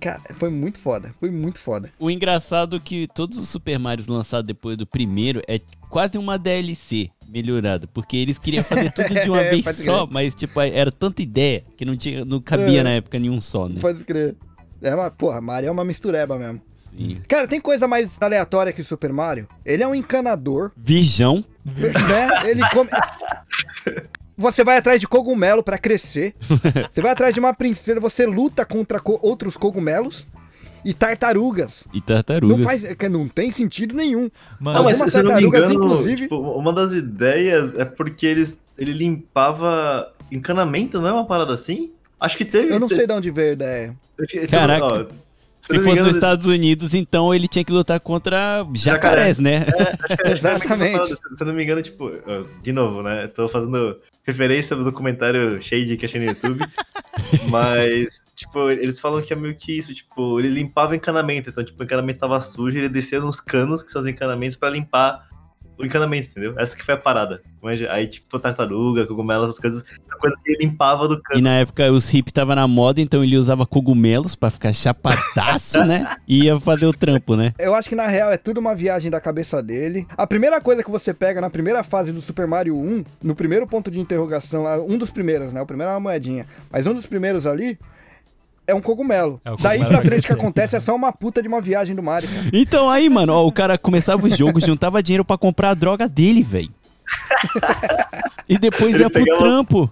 Cara, foi muito foda, foi muito foda. O engraçado é que todos os Super Marios lançados depois do primeiro é quase uma DLC melhorada, porque eles queriam fazer tudo de <laughs> uma É, vez só, mas tipo, era tanta ideia que não tinha, não cabia É. na época nenhum só, né? Pode crer. É uma, porra, Mario é uma mistureba mesmo. Sim. Cara, tem coisa mais aleatória que o Super Mario? Ele é um encanador, Virgão, <laughs> né? Ele come. Você vai atrás de cogumelo pra crescer. <laughs> Você vai atrás de uma princesa, você luta contra co- outros cogumelos e tartarugas. e tartarugas. Não faz, que não tem sentido nenhum. Mano, Não, mas se eu não me tartarugas, engano, inclusive- tipo, uma das ideias é porque eles, ele limpava encanamento, não é uma parada assim? Acho que teve. Eu não te- sei de onde veio a ideia. Caraca. ó, Se se fosse engano, nos Estados Unidos, então ele tinha que lutar contra jacarés, né? <laughs> Exatamente. Se eu não me engano, tipo, de novo, né? Tô fazendo referência do documentário Shade que achei no YouTube. <laughs> mas, tipo, eles falam que é meio que isso, tipo, ele limpava encanamento. Então, tipo, o encanamento tava sujo, ele descia nos canos, que são os encanamentos, pra limpar o encanamento, entendeu? Essa que foi a parada. Mas aí, tipo, tartaruga, cogumelo, essas coisas, são coisas que ele limpava do E cano. na época os hip tava na moda, então ele usava cogumelos pra ficar chapadaço, <laughs> né? E ia fazer o trampo, né? Eu acho que na real é tudo uma viagem da cabeça dele. A primeira coisa que você pega na primeira fase do Super Mario 1, no primeiro ponto de interrogação, lá, um dos primeiros, né? O primeiro é uma moedinha. Mas um dos primeiros ali é um cogumelo. É Daí pra frente o que acontece é só uma puta de uma viagem do Mario, cara. Então aí, mano, ó, o cara começava o jogo, juntava dinheiro pra comprar a droga dele, velho. E depois Ele ia pro pegava- trampo.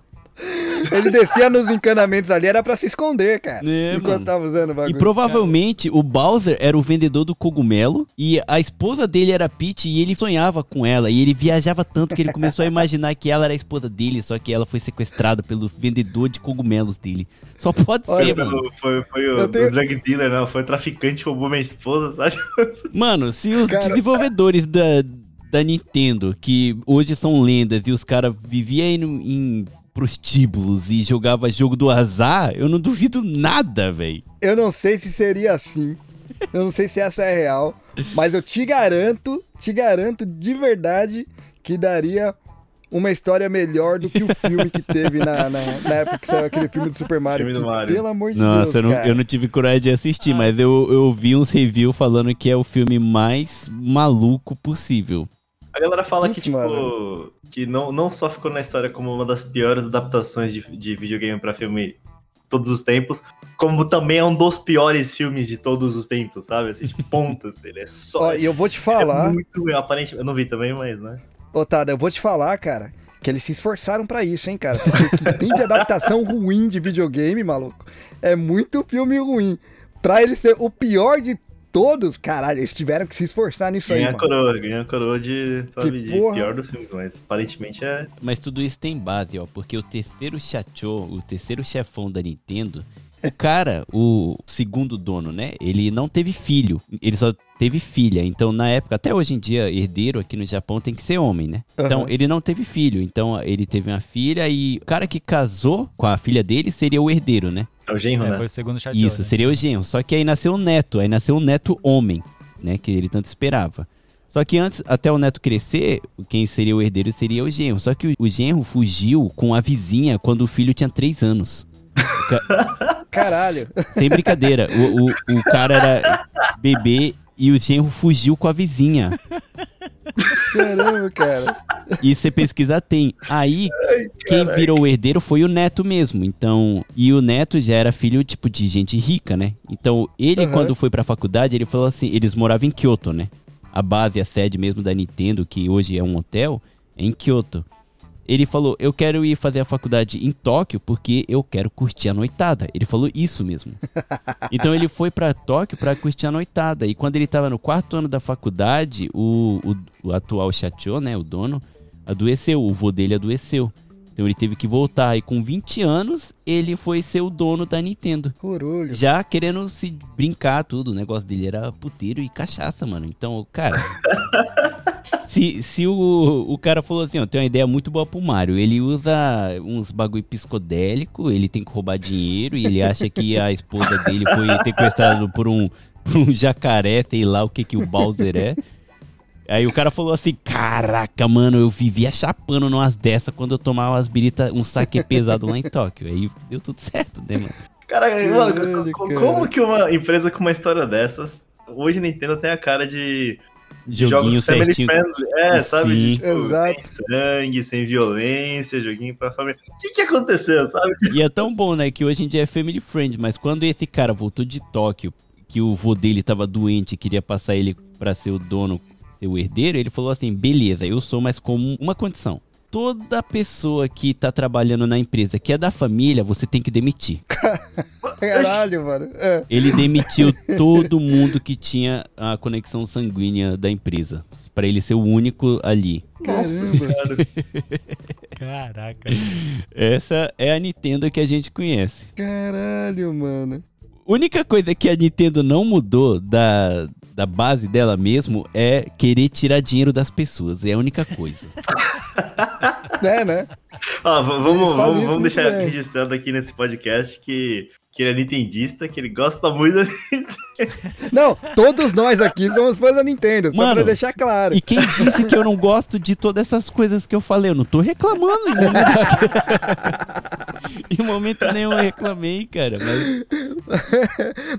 Ele descia nos encanamentos ali, era pra se esconder, cara. É, enquanto mano. tava usando o E bagulho. provavelmente o Bowser era o vendedor do cogumelo e a esposa dele era a Peach e ele sonhava com ela. E ele viajava tanto que ele começou a imaginar que ela era a esposa dele, só que ela foi sequestrada pelo vendedor de cogumelos dele. Só pode Olha, ser, mano. Foi, foi, foi o, tenho- o drug dealer, não. Foi o traficante que roubou minha esposa, sabe? <laughs> Mano, se os Cara- desenvolvedores da, da Nintendo, que hoje são lendas, e os caras viviam indo em prostíbulos e jogava jogo do azar, eu não duvido nada, velho. Eu não sei se seria assim. Eu não sei se essa é real. Mas eu te garanto, te garanto de verdade que daria uma história melhor do que o filme que teve na, na, na época que saiu aquele filme do Super Mario. Filme do que, Mario. Pelo amor de Nossa, Deus, eu, não, cara. eu não tive coragem de assistir, mas eu, eu vi uns reviews falando que é o filme mais maluco possível. A galera fala Putz, que, tipo, mano. que não, não só ficou na história como uma das piores adaptações de, de videogame pra filme todos os tempos, como também é um dos piores filmes de todos os tempos, sabe? Assim, de pontas. <laughs> Ele é só. E eu vou te é falar, muito ruim, aparentemente. Eu não vi também, mas, né? Otário, eu vou te falar, cara, que eles se esforçaram pra isso, hein, cara. Porque o que tem de adaptação ruim de videogame, maluco, é muito filme ruim. Pra ele ser o pior de todos, caralho, eles tiveram que se esforçar nisso aí, Ganha a mano. coroa, ganha a coroa de, sabe, de pior dos filmes, mas aparentemente é. Mas tudo isso tem base, ó, porque o terceiro chateau, o terceiro chefão da Nintendo, o cara, o segundo dono, né? Ele não teve filho, ele só teve filha. Então, na época, até hoje em dia, herdeiro aqui no Japão tem que ser homem, né? Então, Aham. ele não teve filho. Então, ele teve uma filha e o cara que casou com a filha dele seria o herdeiro, né? É o genro, É, né? foi o segundo chat. Isso, seria o genro. Só que aí nasceu o neto, aí nasceu o neto homem, né? Que ele tanto esperava. Só que antes, até o neto crescer, quem seria o herdeiro seria o genro. Só que o, o genro fugiu com a vizinha quando o filho tinha 3 anos. <laughs> Caralho. Sem brincadeira. O, o, o cara era bebê e o genro fugiu com a vizinha. Caramba, cara. E você pesquisar tem. Aí, quem virou o herdeiro foi o neto mesmo. Então, e o neto já era filho, tipo, de gente rica, né? Então, ele, Aham. quando foi pra faculdade, ele falou assim: eles moravam em Kyoto, né? A base, a sede mesmo da Nintendo, que hoje é um hotel, é em Kyoto. Ele falou: Eu quero ir fazer a faculdade em Tóquio porque eu quero curtir a noitada. Ele falou isso mesmo. <laughs> Então ele foi pra Tóquio pra curtir a noitada. E quando ele tava no quarto ano da faculdade, o, o, o atual Chateau, né, o dono, adoeceu. O vô dele adoeceu. Então ele teve que voltar. E com 20 anos, ele foi ser o dono da Nintendo. Orgulho. Já querendo se brincar, tudo. O negócio dele era puteiro e cachaça, mano. Então, cara. <laughs> se se o, o cara falou assim, ó, tem uma ideia muito boa pro Mario. Ele usa uns bagulho psicodélico, ele tem que roubar dinheiro e ele acha que a esposa dele foi sequestrada por um, por um jacaré, sei lá o que que o Bowser é. Aí o cara falou assim: Caraca, mano, eu vivia chapando numas dessas quando eu tomava umas birita, um saque pesado lá em Tóquio. Aí deu tudo certo, né, mano? Cara, mano, Caralho, co- cara. como que uma empresa com uma história dessas. Hoje a Nintendo tem a cara de Joguinho certinho. É, sabe? Sim. Tipo, Exato. sem sangue, sem violência, joguinho pra família. O que que aconteceu, sabe? E é tão bom, né, que hoje em dia é family friend, mas quando esse cara voltou de Tóquio, que o vô dele tava doente e queria passar ele pra ser o dono, ser o herdeiro, ele falou assim: beleza, eu sou, mas com uma condição. Toda pessoa que tá trabalhando na empresa que é da família, você tem que demitir. <laughs> Caralho, mano. É. Ele demitiu todo mundo que tinha a conexão sanguínea da empresa, Pra ele ser o único ali. Caramba. Caraca. Essa é a Nintendo que a gente conhece. Caralho, mano. única coisa que a Nintendo não mudou da, da base dela mesmo é querer tirar dinheiro das pessoas. É a única coisa. <laughs> É, né? Ó, vamos, vamos, vamos deixar bem. registrado aqui nesse podcast que, que ele é nintendista, que ele gosta muito da Não, todos nós aqui somos fãs da Nintendo, só Mano, pra deixar claro. E quem disse que eu não gosto de todas essas coisas que eu falei? Eu não tô reclamando <laughs> em momento nenhum eu reclamei, cara. Mas,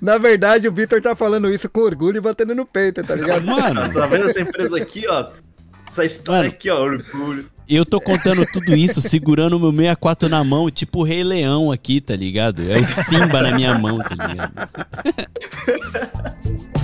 Na verdade, o Vitor tá falando isso com orgulho e batendo no peito, tá ligado? mano, Tá vendo essa empresa aqui, ó? Essa história Mano. aqui, ó, orgulho. Eu tô contando tudo isso segurando o meu 64 na mão, tipo o Rei Leão aqui, tá ligado? É o Simba na minha mão, tá ligado? <laughs>